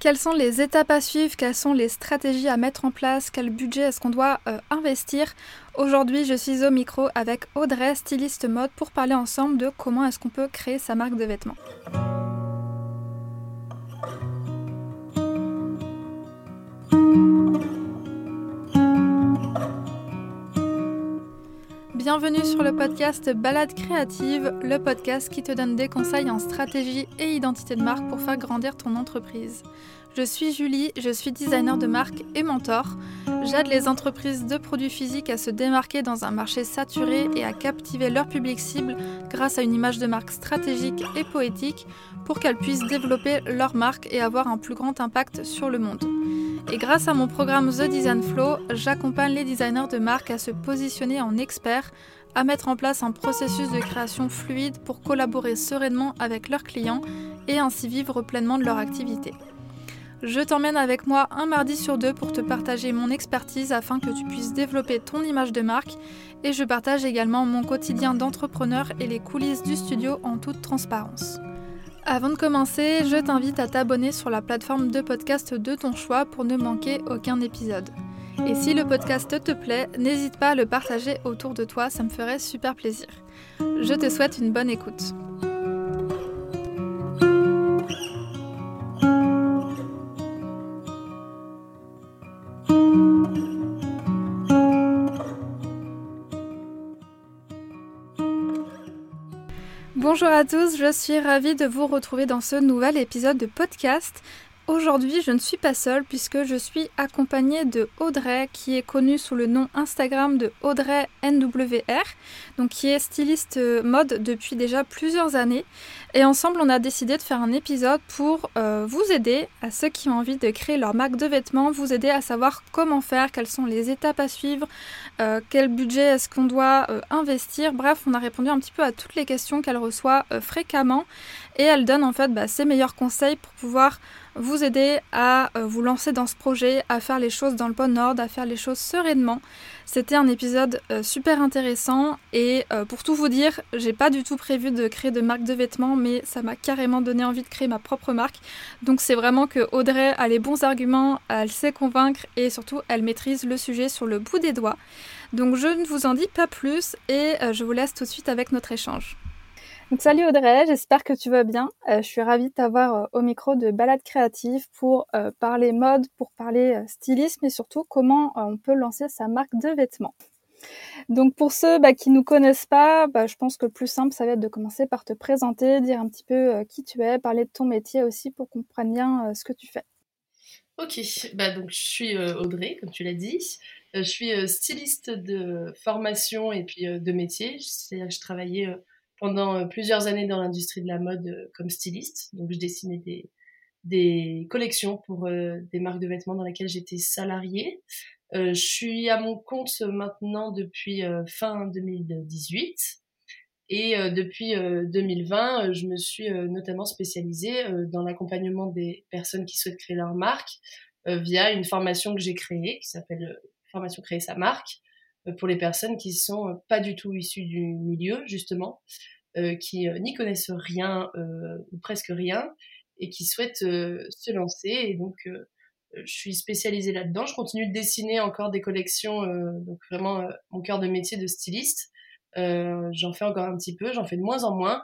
Quelles sont les étapes à suivre? Quelles sont les stratégies à mettre en place? Quel budget est-ce qu'on doit euh, investir? Aujourd'hui, je suis au micro avec Audrey, styliste mode, pour parler ensemble de comment est-ce qu'on peut créer sa marque de vêtements. Bienvenue sur le podcast Balade créative, le podcast qui te donne des conseils en stratégie et identité de marque pour faire grandir ton entreprise. Je suis Julie, je suis designer de marque et mentor. J'aide les entreprises de produits physiques à se démarquer dans un marché saturé et à captiver leur public cible grâce à une image de marque stratégique et poétique pour qu'elles puissent développer leur marque et avoir un plus grand impact sur le monde. Et grâce à mon programme The Design Flow, j'accompagne les designers de marque à se positionner en experts, à mettre en place un processus de création fluide pour collaborer sereinement avec leurs clients et ainsi vivre pleinement de leur activité. Je t'emmène avec moi un mardi sur deux pour te partager mon expertise afin que tu puisses développer ton image de marque et je partage également mon quotidien d'entrepreneur et les coulisses du studio en toute transparence. Avant de commencer, je t'invite à t'abonner sur la plateforme de podcast de ton choix pour ne manquer aucun épisode. Et si le podcast te plaît, n'hésite pas à le partager autour de toi, ça me ferait super plaisir. Je te souhaite une bonne écoute. Bonjour à tous, je suis ravie de vous retrouver dans ce nouvel épisode de podcast. Aujourd'hui, je ne suis pas seule puisque je suis accompagnée de Audrey qui est connue sous le nom Instagram de Audrey NWR, donc qui est styliste euh, mode depuis déjà plusieurs années. Et ensemble, on a décidé de faire un épisode pour euh, vous aider à ceux qui ont envie de créer leur marque de vêtements, vous aider à savoir comment faire, quelles sont les étapes à suivre, euh, quel budget est-ce qu'on doit investir. Bref, on a répondu un petit peu à toutes les questions qu'elle reçoit fréquemment et elle donne en fait bah, ses meilleurs conseils pour pouvoir vous aider à vous lancer dans ce projet, à faire les choses dans le bon ordre, à faire les choses sereinement. C'était un épisode euh, super intéressant et euh, pour tout vous dire, j'ai pas du tout prévu de créer de marque de vêtements, mais ça m'a carrément donné envie de créer ma propre marque. Donc c'est vraiment que Audrey a les bons arguments, elle sait convaincre et surtout elle maîtrise le sujet sur le bout des doigts. Donc je ne vous en dis pas plus et je vous laisse tout de suite avec notre échange salut Audrey, j'espère que tu vas bien. Euh, je suis ravie de t'avoir euh, au micro de Balade Créative pour euh, parler mode, pour parler stylisme et surtout comment on peut lancer sa marque de vêtements. Donc pour ceux bah, qui ne nous connaissent pas, bah, je pense que le plus simple, ça va être de commencer par te présenter, dire un petit peu qui tu es, parler de ton métier aussi pour qu'on comprenne bien ce que tu fais. Ok, bah, donc je suis Audrey, comme tu l'as dit. je suis styliste de formation et puis de métier, je travaillais pendant euh, plusieurs années dans l'industrie de la mode euh, comme styliste. Donc, je dessinais des, des collections pour euh, des marques de vêtements dans lesquelles j'étais salariée. je suis à mon compte maintenant depuis fin 2018. Et depuis 2020, je me suis notamment spécialisée dans l'accompagnement des personnes qui souhaitent créer leur marque via une formation que j'ai créée qui s'appelle Formation créer sa marque pour les personnes qui sont pas du tout issues du milieu justement, euh, qui euh, n'y connaissent rien euh, ou presque rien et qui souhaitent se lancer. Et donc je suis spécialisée là-dedans. Je continue de dessiner encore des collections, donc vraiment mon cœur de métier de styliste. j'en fais encore un petit peu, j'en fais de moins en moins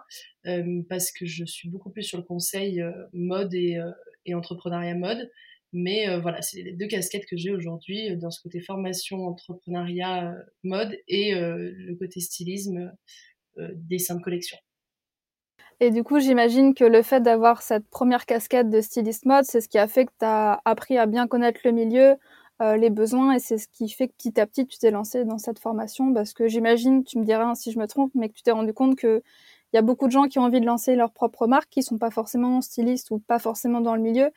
parce que je suis beaucoup plus sur le conseil mode et, et entrepreneuriat mode. Mais euh, voilà, c'est les deux casquettes que j'ai aujourd'hui euh, dans ce côté formation, entrepreneuriat, euh, mode et le côté stylisme, dessin de collection. Et du coup, j'imagine que le fait d'avoir cette première casquette de styliste mode, c'est ce qui a fait que tu as appris à bien connaître le milieu, les besoins, et c'est ce qui fait que petit à petit, tu t'es lancé dans cette formation, parce que j'imagine, tu me diras si je me trompe, mais que tu t'es rendu compte qu'il y a beaucoup de gens qui ont envie de lancer leur propre marque, qui sont pas forcément stylistes ou pas forcément dans le milieu,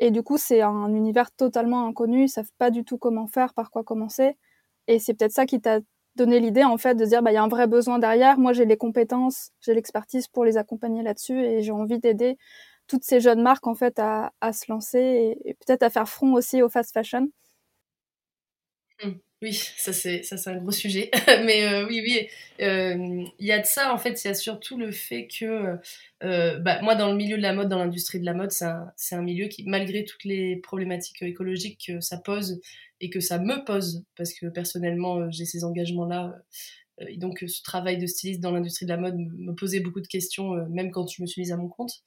et du coup, c'est un univers totalement inconnu, ils savent pas du tout comment faire, par quoi commencer. Et c'est peut-être ça qui t'a donné l'idée, en fait, de dire, bah, il y a un vrai besoin derrière. Moi, j'ai les compétences, j'ai l'expertise pour les accompagner là-dessus et j'ai envie d'aider toutes ces jeunes marques, en fait, à, se lancer et, peut-être à faire front aussi au fast fashion. Mmh. Oui, ça c'est ça c'est un gros sujet, mais euh, oui oui, euh, il y a de ça en fait, il y a surtout le fait que euh, bah, moi dans le milieu de la mode, dans l'industrie de la mode, c'est un, un milieu qui malgré toutes les problématiques écologiques que ça pose et que ça me pose parce que personnellement j'ai ces engagements là et donc ce travail de styliste dans l'industrie de la mode me posait beaucoup de questions même quand je me suis mise à mon compte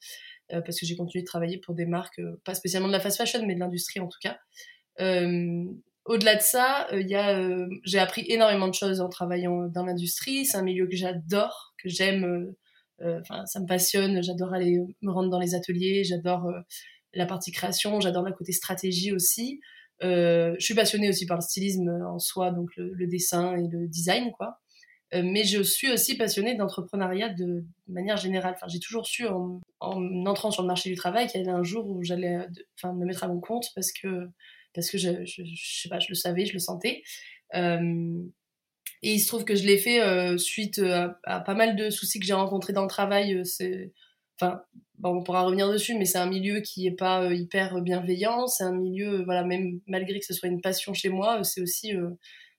parce que j'ai continué de travailler pour des marques pas spécialement de la fast fashion mais de l'industrie en tout cas au-delà de ça, euh, euh, j'ai appris énormément de choses en travaillant dans l'industrie. C'est un milieu que j'adore, que j'aime. Euh, enfin, ça me passionne. J'adore aller me rendre dans les ateliers. J'adore la partie création. J'adore le côté stratégie aussi. je suis passionnée aussi par le stylisme en soi, donc le, dessin et le design, quoi. mais je suis aussi passionnée d'entrepreneuriat de, manière générale. Enfin, j'ai toujours su en, en, entrant sur le marché du travail qu'il y avait un jour où j'allais, enfin, me mettre à mon compte parce que parce que je, je, sais pas, je le savais, je le sentais. Et il se trouve que je l'ai fait suite à, pas mal de soucis que j'ai rencontrés dans le travail. C'est, enfin, on pourra revenir dessus, mais c'est un milieu qui est pas hyper bienveillant. C'est un milieu, voilà, même malgré que ce soit une passion chez moi, c'est aussi,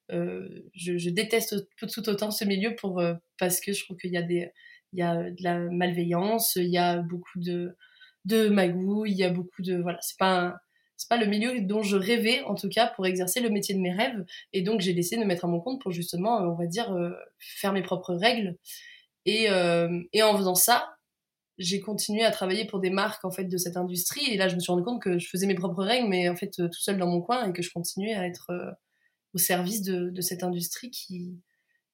je, je, déteste tout autant ce milieu pour parce que je trouve qu'il y a des, il y a de la malveillance, il y a beaucoup de de magouilles, il y a beaucoup de, voilà, c'est pas un, c'est pas le milieu dont je rêvais en tout cas pour exercer le métier de mes rêves. Et donc j'ai décidé de me mettre à mon compte pour justement euh, on va dire euh, faire mes propres règles. Et, euh, et en faisant ça j'ai continué à travailler pour des marques en fait de cette industrie. Et là je me suis rendu compte que je faisais mes propres règles mais en fait tout seul dans mon coin et que je continuais à être au service de, de, cette industrie qui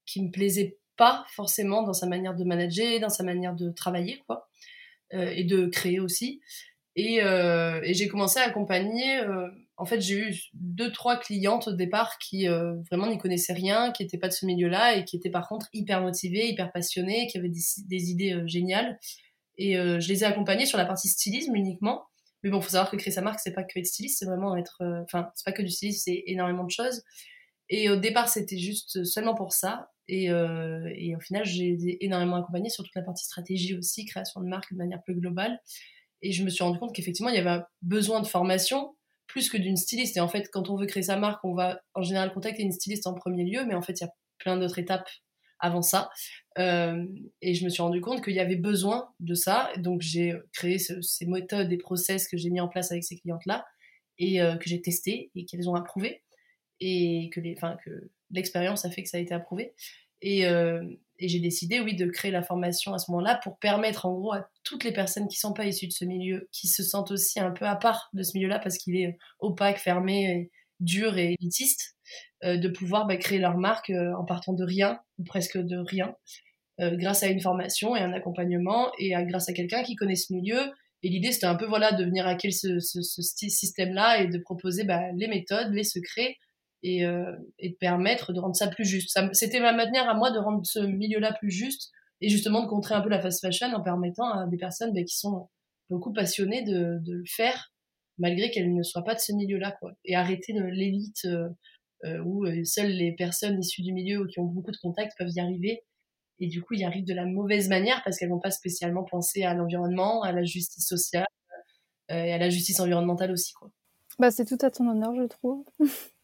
qui me plaisait pas forcément dans sa manière de manager dans sa manière de travailler quoi. Et de créer aussi et, euh, et j'ai commencé à accompagner. Euh, en fait, j'ai eu deux, trois clientes au départ qui euh, vraiment n'y connaissaient rien, qui n'étaient pas de ce milieu-là et qui étaient par contre hyper motivées, hyper passionnées, qui avaient des, idées géniales. Et je les ai accompagnées sur la partie stylisme uniquement. Mais bon, faut savoir que créer sa marque, c'est pas que être styliste, c'est vraiment être. Enfin, c'est pas que du stylisme, c'est énormément de choses. Et au départ, c'était juste seulement pour ça. Et, et au final, j'ai énormément accompagné sur toute la partie stratégie aussi, création de marque de manière plus globale. Et je me suis rendu compte qu'effectivement, il y avait besoin de formation plus que d'une styliste. Et en fait, quand on veut créer sa marque, on va en général contacter une styliste en premier lieu, mais en fait, il y a plein d'autres étapes avant ça. Euh, et je me suis rendu compte qu'il y avait besoin de ça. Donc, j'ai créé ces méthodes et process que j'ai mis en place avec ces clientes-là et euh, que j'ai testé et qu'elles ont approuvé. Et que l'expérience a fait que ça a été approuvé. Et, euh, et j'ai décidé, oui, de créer la formation à ce moment-là pour permettre, en gros, à toutes les personnes qui sont pas issues de ce milieu, qui se sentent aussi un peu à part de ce milieu-là parce qu'il est opaque, fermé, dur et élitiste, euh, de pouvoir bah, créer leur marque euh, en partant de rien, ou presque de rien, euh, grâce à une formation et un accompagnement, et grâce à quelqu'un qui connaît ce milieu. Et l'idée, c'était un peu voilà de venir hacker ce, ce, ce système-là et de proposer bah, les méthodes, les secrets, et, euh, et de permettre de rendre ça plus juste. C'était ma manière à moi de rendre ce milieu-là plus juste et justement de contrer un peu la fast fashion en permettant à des personnes bah, qui sont beaucoup passionnées de, de le faire malgré qu'elles ne soient pas de ce milieu-là quoi et arrêter l'élite euh, euh, où euh, seules les personnes issues du milieu ou qui ont beaucoup de contacts peuvent y arriver et du coup y arrivent de la mauvaise manière parce qu'elles n'ont pas spécialement pensé à l'environnement, à la justice sociale et à la justice environnementale aussi quoi. Bah c'est tout à ton honneur je trouve.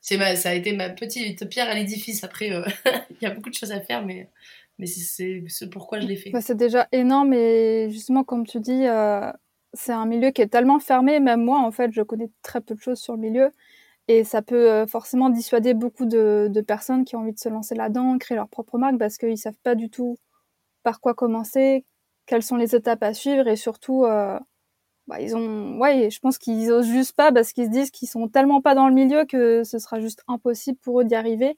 c'est ma, ça a été ma petite pierre à l'édifice. Après, euh, il y a beaucoup de choses à faire, mais, mais c'est ce pourquoi je l'ai fait. Bah, c'est déjà énorme et justement, comme tu dis, euh, c'est un milieu qui est tellement fermé. Même moi, en fait, je connais très peu de choses sur le milieu. Et ça peut euh, forcément dissuader beaucoup de, de, personnes qui ont envie de se lancer là-dedans, créer leur propre marque, parce qu'ils savent pas du tout par quoi commencer, quelles sont les étapes à suivre et surtout bah, ils ont, ouais, je pense qu'ils osent juste pas parce qu'ils se disent qu'ils sont tellement pas dans le milieu que ce sera juste impossible pour eux d'y arriver.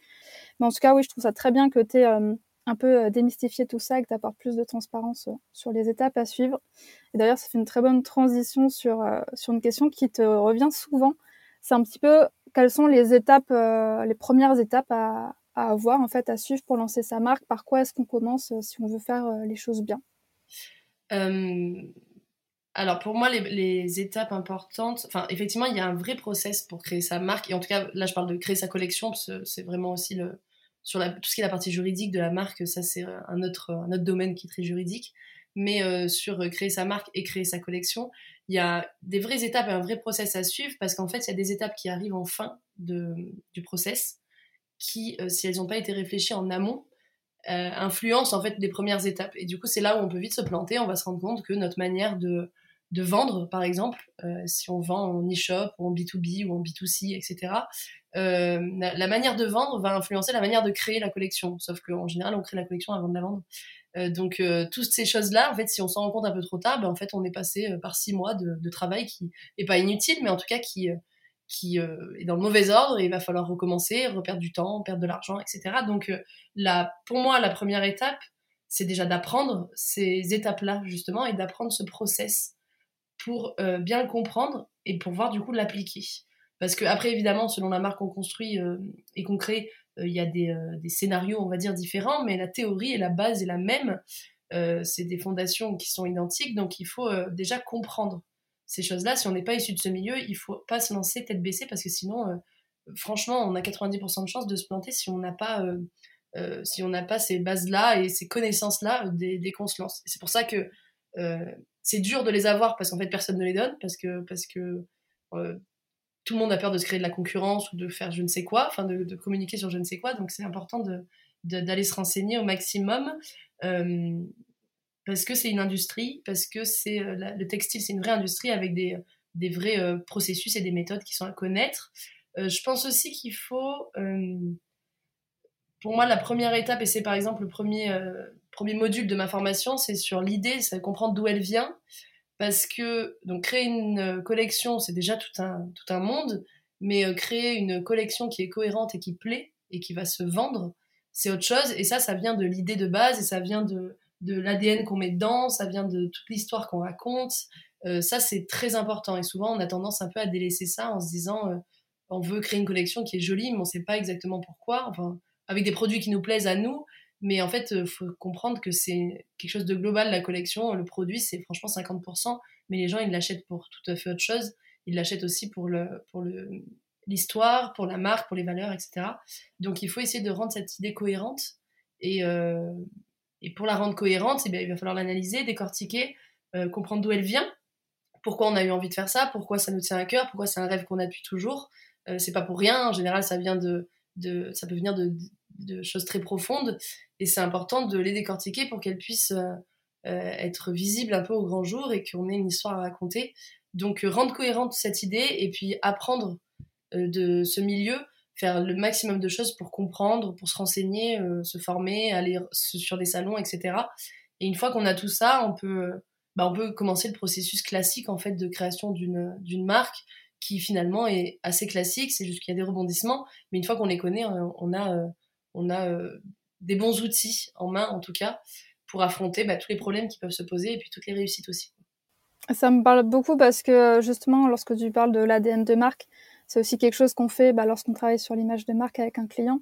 Mais en tout cas, oui, je trouve ça très bien que tu aies euh, un peu euh, démystifié tout ça et que tu plus de transparence euh, sur les étapes à suivre. Et d'ailleurs, ça fait une très bonne transition sur, sur une question qui te revient souvent. C'est un petit peu quelles sont les étapes, les premières étapes à, à avoir, en fait, à suivre pour lancer sa marque? Par quoi est-ce qu'on commence si on veut faire les choses bien? Alors pour moi, les, étapes importantes, enfin effectivement, il y a un vrai process pour créer sa marque. Et en tout cas, là, je parle de créer sa collection, parce que c'est vraiment aussi le, sur tout ce qui est la partie juridique de la marque, ça c'est un autre, un autre domaine qui est très juridique. Mais euh, sur créer sa marque et créer sa collection, il y a des vraies étapes et un vrai process à suivre parce qu'en fait, il y a des étapes qui arrivent en fin de, du process qui, euh, si elles n'ont pas été réfléchies en amont, euh, influencent en fait les premières étapes. Et du coup, c'est là où on peut vite se planter. On va se rendre compte que notre manière de, de vendre, par exemple, euh, si on vend en e-shop ou en B2B ou en B2C, etc., la, la, manière de vendre va influencer la manière de créer la collection. Sauf qu'en général, on crée la collection avant de la vendre. Euh, donc euh, toutes ces choses-là, en fait, si on s'en rend compte un peu trop tard, ben, en fait, on est passé euh, par six mois de, travail qui est pas inutile, mais en tout cas qui qui est dans le mauvais ordre et il va falloir recommencer, reperdre du temps, perdre de l'argent, etc. Donc là, pour moi, la première étape, c'est déjà d'apprendre ces étapes-là justement et d'apprendre ce process pour bien le comprendre et pour voir du coup l'appliquer. Parce que après, évidemment, selon la marque qu'on construit et qu'on crée, euh, il y a euh, des, scénarios, on va dire, différents, mais la théorie et la base est la même. Euh, c'est des fondations qui sont identiques, donc il faut déjà comprendre ces choses-là. Si on n'est pas issu de ce milieu, il faut pas se lancer tête baissée parce que sinon, franchement, on a 90% de chances de se planter si on n'a pas, si on n'a pas ces bases-là et ces connaissances-là dès, dès qu'on se lance. C'est pour ça que c'est dur de les avoir parce qu'en fait personne ne les donne parce que parce que tout le monde a peur de se créer de la concurrence ou de faire je ne sais quoi, enfin de, communiquer sur je ne sais quoi. Donc c'est important d'aller se renseigner au maximum euh, parce que c'est une industrie, parce que c'est euh, le textile, c'est une vraie industrie avec des, des vrais euh, processus et des méthodes qui sont à connaître. je pense aussi qu'il faut, pour moi, la première étape, et c'est par exemple le premier, premier module de ma formation, c'est sur l'idée, c'est comprendre d'où elle vient parce que donc créer une euh, collection, c'est déjà tout un, tout un monde, mais euh, créer une collection qui est cohérente et qui plaît et qui va se vendre, c'est autre chose. Et ça, ça vient de l'idée de base et ça vient de, de l'ADN qu'on met dedans, ça vient de toute l'histoire qu'on raconte. Euh, ça, c'est très important. Et souvent, on a tendance un peu à délaisser ça en se disant, on veut créer une collection qui est jolie, mais on ne sait pas exactement pourquoi. Enfin, avec des produits qui nous plaisent à nous, mais en fait, il faut comprendre que c'est quelque chose de global, la collection. Le produit, c'est franchement 50%, mais les gens, ils l'achètent pour tout à fait autre chose. Ils l'achètent aussi pour le, pour le, l'histoire, pour la marque, pour les valeurs, etc. Donc, il faut essayer de rendre cette idée cohérente. Et, euh, et pour la rendre cohérente, eh bien, il va falloir l'analyser, décortiquer, euh, comprendre d'où elle vient, pourquoi on a eu envie de faire ça, pourquoi ça nous tient à cœur, pourquoi c'est un rêve qu'on a depuis toujours? Euh, c'est pas pour rien. En général, ça vient de, de ça peut venir de, choses très profondes et c'est important de les décortiquer pour qu'elles puissent euh, euh, être visibles un peu au grand jour et qu'on ait une histoire à raconter. Donc euh, rendre cohérente cette idée et puis apprendre de ce milieu, faire le maximum de choses pour comprendre, pour se renseigner, se former, aller sur des salons, etc. Et une fois qu'on a tout ça, on peut, bah, on peut commencer le processus classique en fait de création d'une marque qui finalement est assez classique. C'est juste qu'il y a des rebondissements, mais une fois qu'on les connaît, on a on a euh, des bons outils en main, en tout cas, pour affronter bah, tous les problèmes qui peuvent se poser et puis toutes les réussites aussi. Ça me parle beaucoup parce que justement, lorsque tu parles de l'ADN de marque, c'est aussi quelque chose qu'on fait bah, lorsqu'on travaille sur l'image de marque avec un client.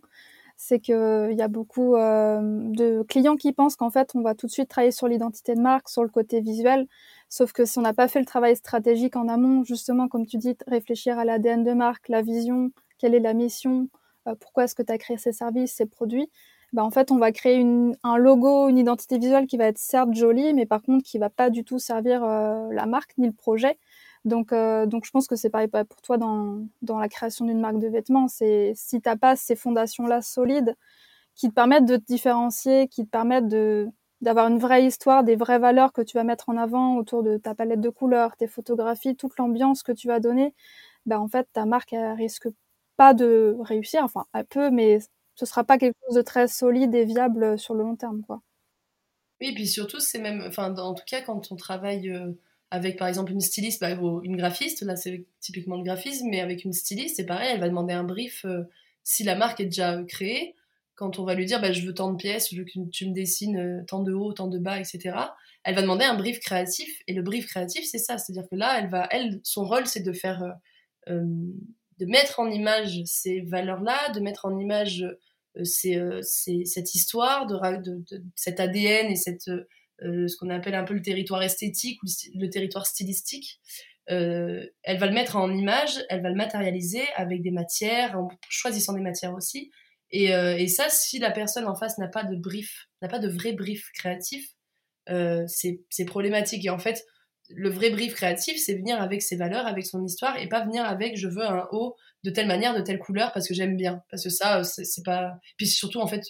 C'est qu'il euh, y a beaucoup euh, de clients qui pensent qu'en fait, on va tout de suite travailler sur l'identité de marque, sur le côté visuel. Sauf que si on n'a pas fait le travail stratégique en amont, justement, comme tu dis, réfléchir à l'ADN de marque, la vision, quelle est la mission, euh, pourquoi est-ce que tu as créé ces services, ces produits, bah, en fait, on va créer un logo, une identité visuelle qui va être certes jolie, mais par contre qui va pas du tout servir euh, la marque ni le projet. Donc, euh, donc je pense que c'est pareil pour toi dans, dans la création d'une marque de vêtements. C'est si t'as pas ces fondations-là solides qui te permettent de te différencier, qui te permettent de d'avoir une vraie histoire, des vraies valeurs que tu vas mettre en avant autour de ta palette de couleurs, tes photographies, toute l'ambiance que tu vas donner, bah en fait ta marque elle risque pas de réussir, enfin un peu, mais ce sera pas quelque chose de très solide et viable sur le long terme, quoi. Oui, et puis surtout, c'est même, enfin, en tout cas, quand on travaille euh, avec, par exemple, une styliste, bah, une graphiste, là, c'est typiquement le graphisme, mais avec une styliste, c'est pareil, elle va demander un brief euh, si la marque est déjà créée. Quand on va lui dire, bah, je veux tant de pièces, tu me dessines euh, tant de haut, tant de bas, etc. Elle va demander un brief créatif, et le brief créatif, c'est ça, c'est-à-dire que là, elle va, elle, son rôle, c'est de faire de mettre en image ces valeurs-là, de mettre en image euh, euh, cette histoire, de, de, cet ADN et cette, euh, ce qu'on appelle un peu le territoire esthétique ou le, territoire stylistique. elle va le mettre en image, elle va le matérialiser avec des matières, en choisissant des matières aussi. Et, et ça, si la personne en face n'a pas de brief, n'a pas de vrai brief créatif, c'est problématique. Et en fait, le vrai brief créatif, c'est venir avec ses valeurs, avec son histoire, et pas venir avec je veux un haut de telle manière, de telle couleur, parce que j'aime bien. Parce que ça, c'est pas. Puis surtout, en fait,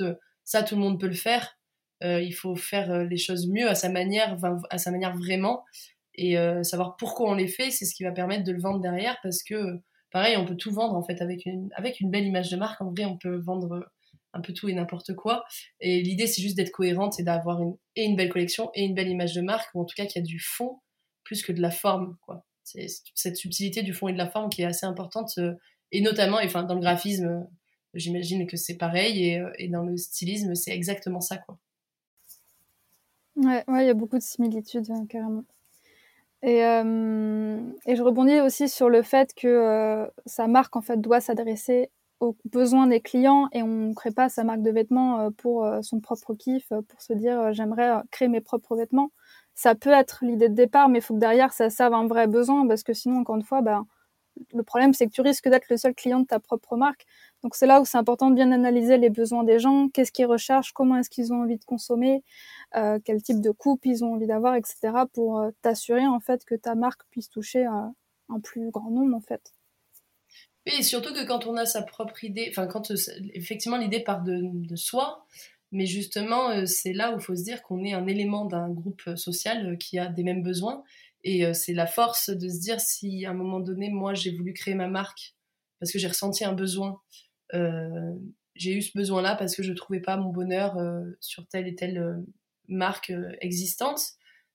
ça, tout le monde peut le faire. Il faut faire les choses mieux à sa manière, à sa manière vraiment, et savoir pourquoi on les fait, c'est ce qui va permettre de le vendre derrière, parce que pareil, on peut tout vendre en fait avec une, avec une belle image de marque. En vrai, on peut vendre un peu tout et n'importe quoi. Et l'idée, c'est juste d'être cohérente et d'avoir une, et une belle collection et une belle image de marque, ou en tout cas qu'il y a du fond plus que de la forme. quoi. C'est cette subtilité du fond et de la forme qui est assez importante, euh, et notamment, enfin, dans le graphisme, euh, j'imagine que c'est pareil, et, euh, et, dans le stylisme, c'est exactement ça. quoi. Ouais, il y a beaucoup de similitudes, hein, carrément. Et, et, je rebondis aussi sur le fait que sa marque en fait doit s'adresser aux besoins des clients et on ne crée pas sa marque de vêtements euh, pour euh, son propre kiff, euh, pour se dire j'aimerais créer mes propres vêtements. Ça peut être l'idée de départ, mais il faut que derrière ça serve un vrai besoin parce que sinon, encore une fois, bah, le problème c'est que tu risques d'être le seul client de ta propre marque. Donc c'est là où c'est important de bien analyser les besoins des gens, qu'est-ce qu'ils recherchent, comment est-ce qu'ils ont envie de consommer, quel type de coupe ils ont envie d'avoir, etc. pour t'assurer en fait que ta marque puisse toucher un plus grand nombre en fait. Et surtout que quand on a sa propre idée, enfin, quand euh, effectivement l'idée part de, soi, mais justement, euh, c'est là où il faut se dire qu'on est un élément d'un groupe euh, social qui a des mêmes besoins. Et c'est la force de se dire si à un moment donné, moi, j'ai voulu créer ma marque parce que j'ai ressenti un besoin. J'ai eu ce besoin-là parce que je ne trouvais pas mon bonheur sur telle et telle marque existante.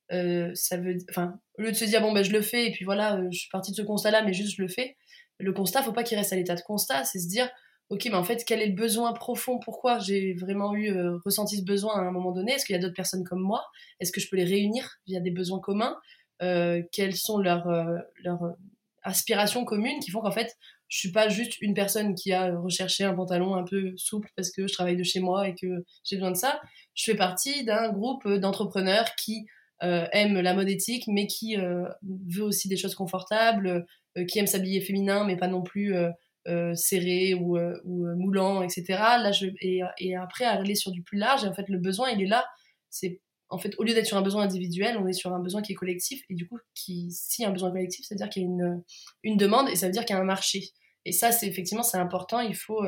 ça veut, enfin, au lieu de se dire bon ben je le fais et puis voilà, je suis partie de ce constat-là, mais juste je le fais. Le constat, faut pas qu'il reste à l'état de constat, c'est se dire, ok, mais en fait, quel est le besoin profond? Pourquoi j'ai vraiment eu euh, ressenti ce besoin à un moment donné? Est-ce qu'il y a d'autres personnes comme moi? Est-ce que je peux les réunir via des besoins communs? Euh, Quelles sont euh, leurs aspirations communes qui font qu'en fait, je suis pas juste une personne qui a recherché un pantalon un peu souple parce que je travaille de chez moi et que j'ai besoin de ça. Je fais partie d'un groupe d'entrepreneurs qui aiment la mode éthique, mais qui veut aussi des choses confortables, euh, qui aime s'habiller féminin, mais pas non plus euh, euh, serré ou, ou moulant, etc. Là, je, et, et, après, aller sur du plus large, en fait, le besoin, il est là. C'est en fait, au lieu d'être sur un besoin individuel, on est sur un besoin qui est collectif. Et du coup, qui, si un besoin collectif, c'est-à-dire qu'il y a une, une, demande et ça veut dire qu'il y a un marché. Et ça, c'est effectivement, c'est important. Il faut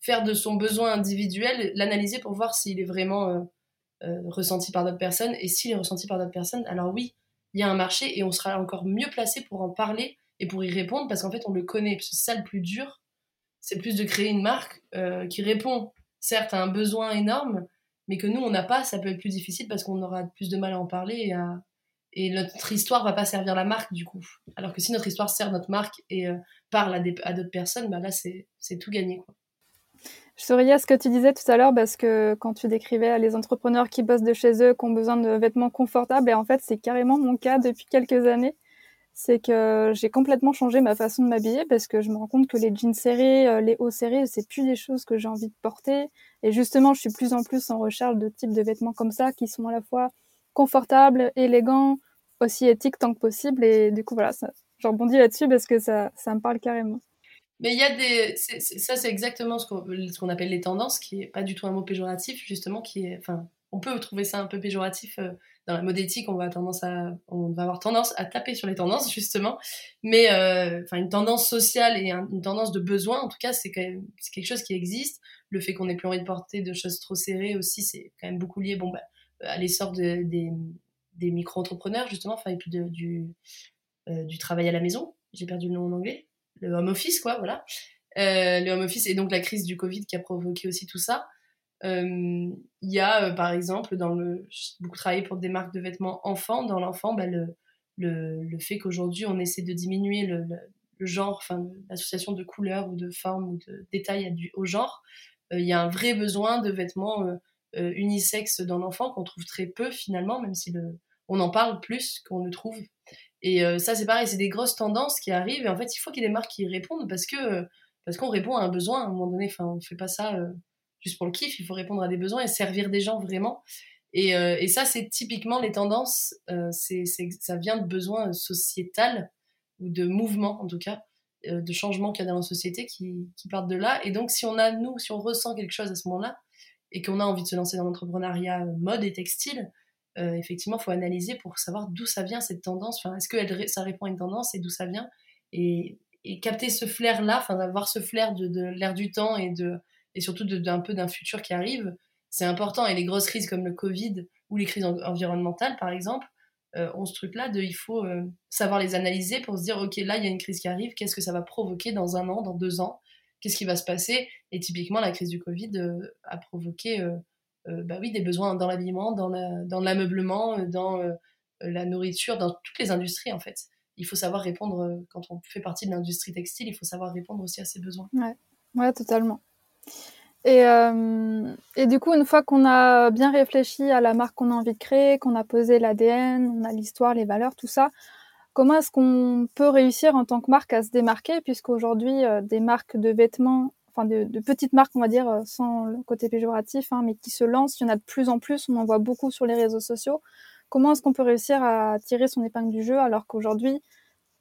faire de son besoin individuel, l'analyser pour voir s'il est vraiment ressenti par d'autres personnes. Et s'il est ressenti par d'autres personnes, alors oui, il y a un marché et on sera encore mieux placé pour en parler et pour y répondre parce qu'en fait on le connaît. C'est ça le plus dur, c'est plus de créer une marque euh, qui répond certes à un besoin énorme, mais que nous on n'a pas, ça peut être plus difficile parce qu'on aura plus de mal à en parler et, et notre histoire va pas servir la marque du coup. Alors que si notre histoire sert notre marque et euh, parle à, d'autres personnes, bah là c'est tout gagné. Je souriais à ce que tu disais tout à l'heure parce que quand tu décrivais les entrepreneurs qui bossent de chez eux, qui ont besoin de vêtements confortables, et en fait c'est carrément mon cas depuis quelques années c'est que j'ai complètement changé ma façon de m'habiller parce que je me rends compte que les jeans serrés, euh, les hauts serrés, c'est plus des choses que j'ai envie de porter. Et justement, je suis plus en plus en recherche de types de vêtements comme ça qui sont à la fois confortables, élégants, aussi éthiques tant que possible. Et du coup, voilà, ça, je rebondis là-dessus parce que ça, ça me parle carrément. Mais il y a des. ça, c'est exactement ce qu'on appelle les tendances, qui est pas du tout un mot péjoratif, justement, qui est. Enfin, on peut trouver ça un peu péjoratif euh, dans la mode éthique, on va tendance à, on va avoir tendance à taper sur les tendances justement, mais euh, une tendance sociale et une tendance de besoin, en tout cas, c'est quelque chose qui existe. Le fait qu'on ait plus envie de porter de choses trop serrées aussi, c'est quand même beaucoup lié, bon bah, à l'essor de, des, micro-entrepreneurs justement, enfin et puis euh, du travail à la maison. J'ai perdu le nom en anglais, le home office quoi, voilà. le home office et donc la crise du Covid qui a provoqué aussi tout ça. Euh, il y a, euh, par exemple, dans le, j'ai beaucoup travaillé pour des marques de vêtements enfants. Dans l'enfant, bah, le, le, le, fait qu'aujourd'hui, on essaie de diminuer le, genre, enfin, l'association de couleurs ou de formes ou de détails au genre. Euh, il y a un vrai besoin de vêtements unisexes dans l'enfant qu'on trouve très peu finalement, même si le, on en parle plus qu'on ne trouve. Et ça, c'est pareil, c'est des grosses tendances qui arrivent. Et en fait, il faut qu'il y ait des marques qui répondent parce que parce qu'on répond à un besoin à un moment donné. Enfin, on fait pas ça juste pour le kiff, il faut répondre à des besoins et servir des gens vraiment. Et, euh, et ça, c'est typiquement les tendances, euh, c'est, ça vient de besoins sociétal ou de mouvements en tout cas, euh, de changements qu'il y a dans la société qui, qui, partent de là. Et donc, si on a, nous, si on ressent quelque chose à ce moment-là et qu'on a envie de se lancer dans l'entrepreneuriat mode et textile, effectivement, il faut analyser pour savoir d'où ça vient cette tendance. Enfin, est-ce que ça répond à une tendance et d'où ça vient? Et, capter ce flair-là, enfin, d'avoir ce flair de, de l'air du temps et, de, et surtout d'un peu d'un futur qui arrive, c'est important. Et les grosses crises comme le Covid ou les crises environnementales, par exemple, euh, ont ce truc-là il faut euh, savoir les analyser pour se dire ok là il y a une crise qui arrive, qu'est-ce que ça va provoquer dans un an, dans deux ans, qu'est-ce qui va se passer? Et typiquement la crise du Covid euh, a provoqué bah oui des besoins dans l'habillement, dans l'ameublement, dans, la nourriture, dans toutes les industries en fait. Il faut savoir répondre quand on fait partie de l'industrie textile, il faut savoir répondre aussi à ces besoins. Ouais, ouais totalement. Et, euh, et, du coup, une fois qu'on a bien réfléchi à la marque qu'on a envie de créer, qu'on a posé l'ADN, on a l'histoire, les valeurs, tout ça, comment est-ce qu'on peut réussir en tant que marque à se démarquer Puisqu'aujourd'hui, euh, des marques de vêtements, enfin de, petites marques, on va dire, euh, sans le côté péjoratif, hein, mais qui se lancent, il y en a de plus en plus, on en voit beaucoup sur les réseaux sociaux. Comment est-ce qu'on peut réussir à tirer son épingle du jeu alors qu'aujourd'hui,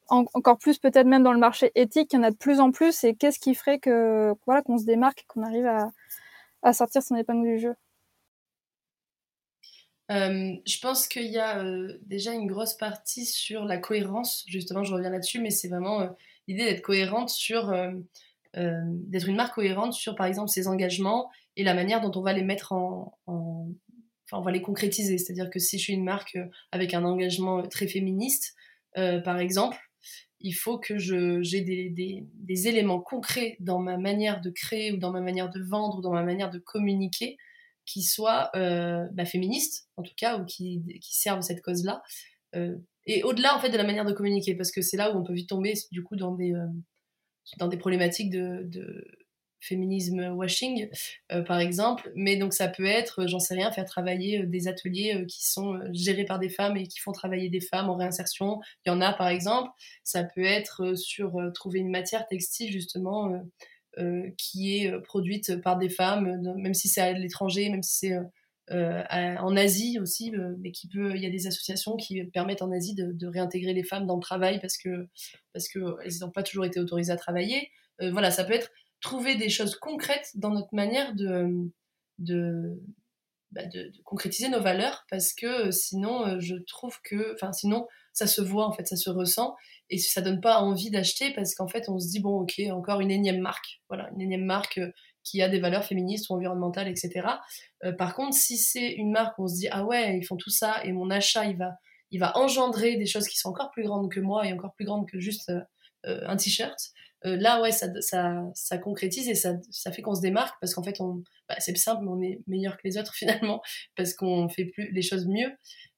encore plus peut-être même dans le marché éthique, il y en a de plus en plus. Et qu'est-ce qui ferait que voilà qu'on se démarque et qu'on arrive à, sortir son épingle du jeu? Euh, je pense qu'il y a euh, déjà une grosse partie sur la cohérence. Justement, je reviens là-dessus, mais c'est vraiment euh, l'idée d'être cohérente sur d'être une marque cohérente sur, par exemple, ses engagements et la manière dont on va les mettre en, en... enfin, on va les concrétiser. C'est-à-dire que si je suis une marque avec un engagement très féministe, par exemple, il faut que j'ai des, des, des, éléments concrets dans ma manière de créer ou dans ma manière de vendre ou dans ma manière de communiquer qui soient euh, bah, féministes, en tout cas, ou qui, qui servent cette cause-là. Euh, et au-delà, en fait, de la manière de communiquer, parce que c'est là où on peut vite tomber, du coup, dans des, euh, dans des problématiques de, de féminisme washing, euh, par exemple. Mais donc ça peut être, j'en sais rien, faire travailler des ateliers qui sont gérés par des femmes et qui font travailler des femmes en réinsertion. Il y en a, par exemple. Ça peut être sur trouver une matière textile, justement, qui est produite par des femmes, même si c'est à l'étranger, même si c'est... en Asie aussi, mais qui peut, il y a des associations qui permettent en Asie de, réintégrer les femmes dans le travail parce que parce que n'ont pas toujours été autorisées à travailler. voilà, ça peut être trouver des choses concrètes dans notre manière de, de, bah, de, concrétiser nos valeurs parce que euh, sinon euh, je trouve que enfin sinon ça se voit en fait ça se ressent et ça donne pas envie d'acheter parce qu'en fait on se dit bon ok encore une énième marque. Voilà une énième marque euh, qui a des valeurs féministes ou environnementales etc par contre si c'est une marque où on se dit ah ouais ils font tout ça et mon achat il va il va engendrer des choses qui sont encore plus grandes que moi et encore plus grandes que juste un t-shirt euh, là, ouais, ça, ça, ça, concrétise et ça, ça fait qu'on se démarque parce qu'en fait, on, bah, c'est simple, on est meilleur que les autres finalement parce qu'on fait plus les choses mieux.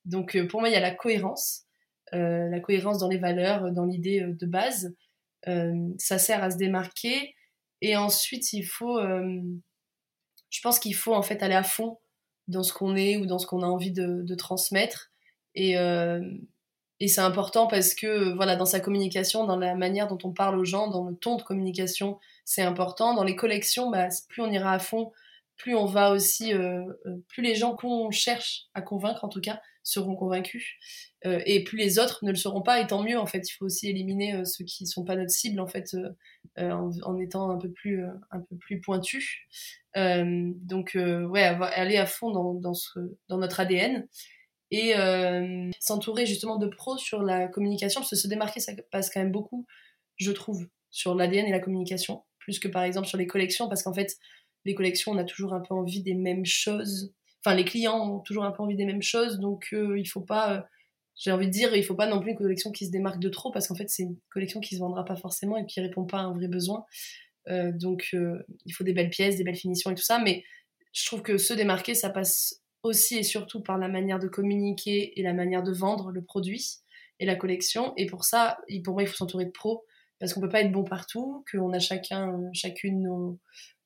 Donc, euh, pour moi, il y a la cohérence, euh, la cohérence dans les valeurs, dans l'idée de base. ça sert à se démarquer et ensuite, il faut, je pense qu'il faut en fait aller à fond dans ce qu'on est ou dans ce qu'on a envie de, transmettre et et c'est important parce que, voilà, dans sa communication, dans la manière dont on parle aux gens, dans le ton de communication, c'est important. Dans les collections, bah, plus on ira à fond, plus on va aussi, euh, euh, plus les gens qu'on cherche à convaincre, en tout cas, seront convaincus. Euh, et plus les autres ne le seront pas, et tant mieux, en fait. Il faut aussi éliminer ceux qui ne sont pas notre cible, en fait, en, étant un peu plus, un peu plus pointu. donc, ouais, aller à fond dans, dans, notre ADN et s'entourer justement de pros sur la communication, parce que se démarquer, ça passe quand même beaucoup, je trouve, sur l'ADN et la communication, plus que par exemple sur les collections, parce qu'en fait, les collections, on a toujours un peu envie des mêmes choses. Enfin, les clients ont toujours un peu envie des mêmes choses, donc euh, il faut pas, euh, j'ai envie de dire, il faut pas non plus une collection qui se démarque de trop, parce qu'en fait, c'est une collection qui se vendra pas forcément et qui répond pas à un vrai besoin. donc, il faut des belles pièces, des belles finitions et tout ça, mais je trouve que se démarquer, ça passe aussi et surtout par la manière de communiquer et la manière de vendre le produit et la collection. Et pour ça, pour moi, il faut s'entourer de pros parce qu'on peut pas être bon partout, qu'on a chacun, chacune nos,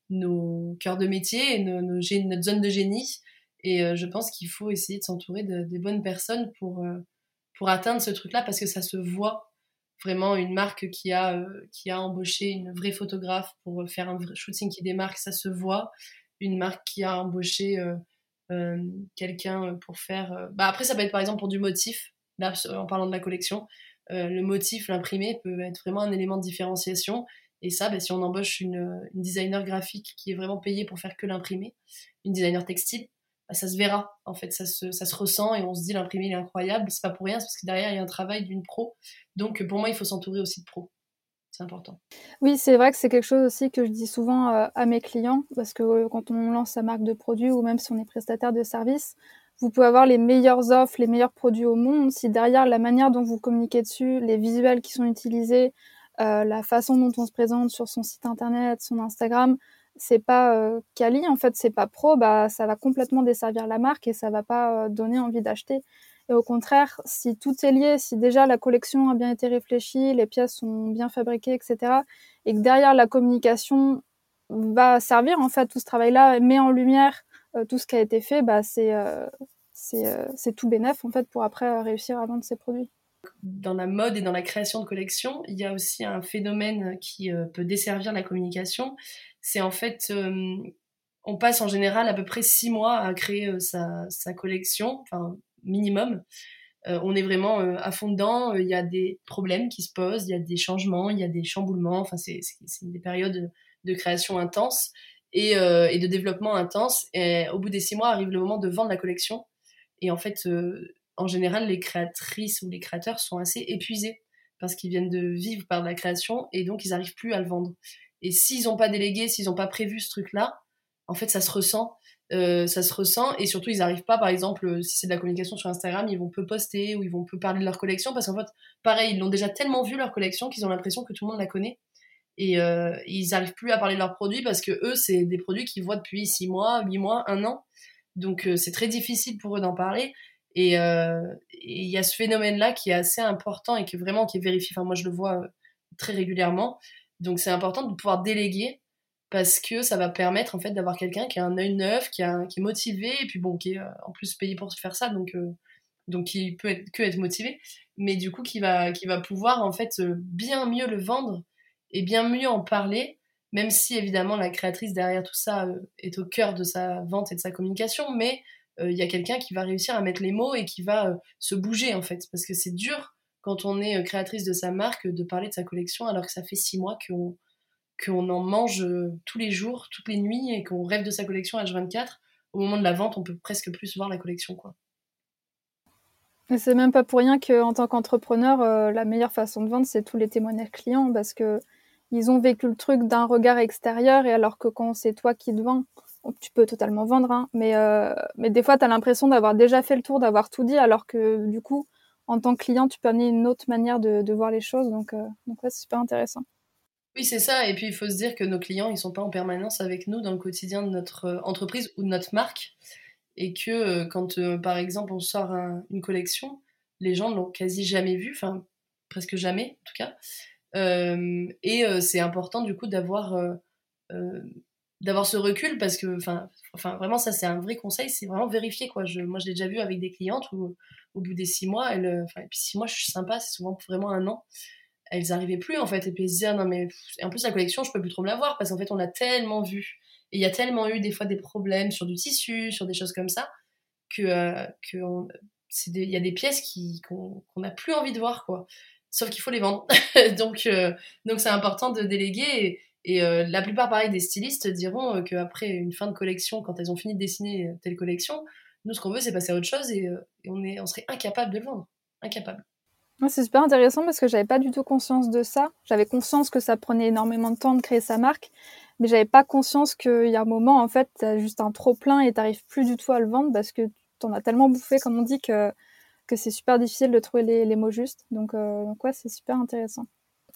nos cœurs de métier et nos, notre zone de génie. Et euh, je pense qu'il faut essayer de s'entourer de, des bonnes personnes pour, euh, pour atteindre ce truc-là parce que ça se voit vraiment une marque qui a, euh, qui a embauché une vraie photographe pour faire un shooting qui démarque, ça se voit. Une marque qui a embauché quelqu'un pour faire. Bah après, ça peut être par exemple pour du motif. Là, en parlant de la collection, le motif, l'imprimé peut être vraiment un élément de différenciation. Et ça, bah, si on embauche une, designer graphique qui est vraiment payée pour faire que l'imprimer, une designer textile, bah, ça se verra. En fait, ça se, ressent et on se dit l'imprimé est incroyable. C'est pas pour rien, c'est parce que derrière il y a un travail d'une pro. Donc pour moi, il faut s'entourer aussi de pros. C'est important. Oui, c'est vrai que c'est quelque chose aussi que je dis souvent euh, à mes clients parce que euh, quand on lance sa marque de produit ou même si on est prestataire de service, vous pouvez avoir les meilleures offres, les meilleurs produits au monde. Si derrière la manière dont vous communiquez dessus, les visuels qui sont utilisés, euh, la façon dont on se présente sur son site internet, son Instagram, c'est pas euh, quali, en fait, c'est pas pro, bah ça va complètement desservir la marque et ça va pas euh, donner envie d'acheter. Et au contraire, si tout est lié, si déjà la collection a bien été réfléchie, les pièces sont bien fabriquées, etc., et que derrière la communication va servir en fait tout ce travail-là, met en lumière euh, tout ce qui a été fait, bah c'est c'est tout bénef en fait pour après réussir à vendre ses produits dans la mode et dans la création de collections, il y a aussi un phénomène qui euh, peut desservir la communication. C'est en fait, euh, on passe en général à peu près six mois à créer euh, sa, collection, enfin minimum. on est vraiment à fond dedans. Il y a des problèmes qui se posent, il y a des changements, il y a des chamboulements. Enfin, c'est des périodes de création intenses et, et, de développement intense. Et au bout des six mois arrive le moment de vendre la collection. Et en fait, en général, les créatrices ou les créateurs sont assez épuisés parce qu'ils viennent de vivre par la création et donc ils n'arrivent plus à le vendre. Et s'ils n'ont pas délégué, s'ils n'ont pas prévu ce truc-là, en fait, ça se ressent. Euh, ça se ressent et surtout ils n'arrivent pas par exemple euh, si c'est de la communication sur Instagram ils vont peu poster ou ils vont peu parler de leur collection parce qu'en fait pareil ils l'ont déjà tellement vu leur collection qu'ils ont l'impression que tout le monde la connaît et euh, ils n'arrivent plus à parler de leurs produits parce que eux c'est des produits qu'ils voient depuis 6 mois 8 mois 1 an donc c'est très difficile pour eux d'en parler et il y a ce phénomène-là qui est assez important et qui est vraiment qui est vérifié. Enfin, moi, je le vois euh, très régulièrement. Donc, c'est important de pouvoir déléguer parce que ça va permettre en fait d'avoir quelqu'un qui a un œil neuf, qui est motivé et puis bon, qui est euh, en plus payé pour faire ça, donc donc qui peut être, que être motivé, mais du coup qui va qui va pouvoir en fait bien mieux le vendre et bien mieux en parler, même si évidemment la créatrice derrière tout ça est au cœur de sa vente et de sa communication, mais il euh, y a quelqu'un qui va réussir à mettre les mots et qui va euh, se bouger en fait. Parce que c'est dur quand on est euh, créatrice de sa marque de parler de sa collection alors que ça fait six mois qu'on en mange tous les jours, toutes les nuits et qu'on rêve de sa collection H24. Au moment de la vente, on peut presque plus voir la collection quoi. C'est même pas pour rien qu'en tant qu'entrepreneur, la meilleure façon de vendre, c'est tous les témoignages clients parce que ils ont vécu le truc d'un regard extérieur et alors que quand c'est toi qui te vends, tu peux totalement vendre, hein, mais, euh, mais des fois, tu as l'impression d'avoir déjà fait le tour, d'avoir tout dit, alors que du coup, en tant que client, tu peux amener une autre manière de, voir les choses. Donc, euh, donc c'est super intéressant. Oui, c'est ça. Et puis, il faut se dire que nos clients, ils sont pas en permanence avec nous dans le quotidien de notre euh, entreprise ou de notre marque. Et que quand, par exemple, on sort une collection, les gens ne l'ont quasi jamais vu, enfin, presque jamais, en tout cas. et c'est important, du coup, d'avoir d'avoir ce recul parce que enfin enfin vraiment ça c'est un vrai conseil c'est vraiment vérifier quoi. Je, moi je l'ai déjà vu avec des clientes où au bout des six mois elles enfin et puis six mois je suis sympa c'est souvent vraiment un an. Elles arrivaient plus en fait et puis elles disaient ah, non mais en plus la collection je peux plus trop me la voir parce qu'en fait on a tellement vu et il y a tellement eu des fois des problèmes sur du tissu sur des choses comme ça que euh, que il y a des pièces qui qu'on n'a plus envie de voir quoi. Sauf qu'il faut les vendre. Donc euh, donc c'est important de déléguer et euh, la plupart, pareil, des stylistes diront euh, qu'après une fin de collection, quand elles ont fini de dessiner euh, telle collection, nous, ce qu'on veut, c'est passer à autre chose et, on, est, on serait incapable de le vendre. Incapable. c'est super intéressant parce que j'avais pas du tout conscience de ça. J'avais conscience que ça prenait énormément de temps de créer sa marque, mais j'avais pas conscience qu'il y a un moment, en fait, as juste un trop plein et t'arrives plus du tout à le vendre parce que t'en as tellement bouffé, comme on dit, que, que c'est super difficile de trouver les, les mots justes. Donc, donc ouais, c'est super intéressant.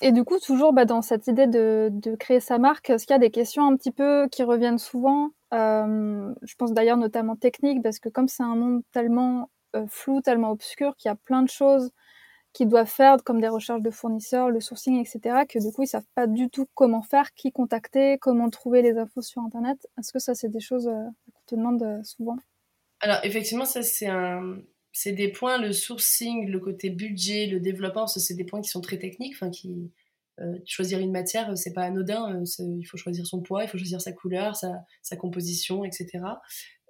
Et du coup, toujours bah, dans cette idée de, créer sa marque, est-ce qu'il y a des questions un petit peu qui reviennent souvent? Euh, Je pense d'ailleurs notamment technique, parce que comme c'est un monde tellement euh, flou, tellement obscur, qu'il y a plein de choses qu'ils doivent faire, comme des recherches de fournisseurs, le sourcing, etc., que du coup, ils savent pas du tout comment faire, qui contacter, comment trouver les infos sur Internet. Est-ce que ça, c'est des choses euh, qu'on te demande souvent? Alors, effectivement, ça, c'est un c'est des points, le sourcing, le côté budget, le développement, c'est des points qui sont très techniques, enfin euh, choisir une matière, c'est pas anodin, euh, il faut choisir son poids, il faut choisir sa couleur, sa, composition, etc.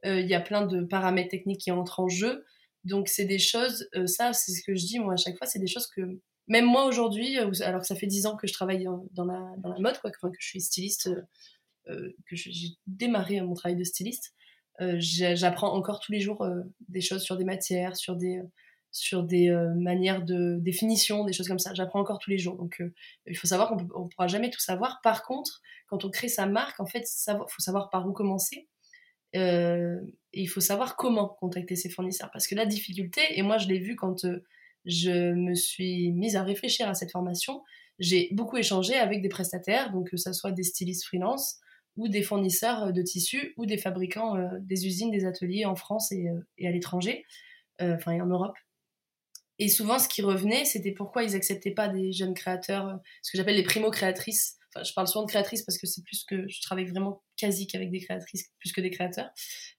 Euh, il y a plein de paramètres techniques qui entrent en jeu, donc c'est des choses, ça c'est ce que je dis moi à chaque fois, c'est des choses que même moi aujourd'hui, alors que ça fait dix ans que je travaille dans la, mode, que je suis styliste, que j'ai démarré mon travail de styliste, j'apprends encore tous les jours des choses sur des matières, sur des, sur des manières de définition, des choses comme ça. J'apprends encore tous les jours. Donc, il faut savoir qu'on ne pourra jamais tout savoir. Par contre, quand on crée sa marque, en fait, il faut savoir par où commencer. et il faut savoir comment contacter ses fournisseurs. Parce que la difficulté, et moi je l'ai vu quand je me suis mise à réfléchir à cette formation, j'ai beaucoup échangé avec des prestataires, donc que ce soit des stylistes freelance ou des fournisseurs de tissus ou des fabricants des usines, des ateliers en France et, et à l'étranger, enfin en Europe. Et souvent, ce qui revenait, c'était pourquoi ils acceptaient pas des jeunes créateurs, euh, ce que j'appelle les primo-créatrices. Enfin, je parle souvent de créatrices parce que c'est plus que je travaille vraiment quasi qu'avec des créatrices plus que des créateurs.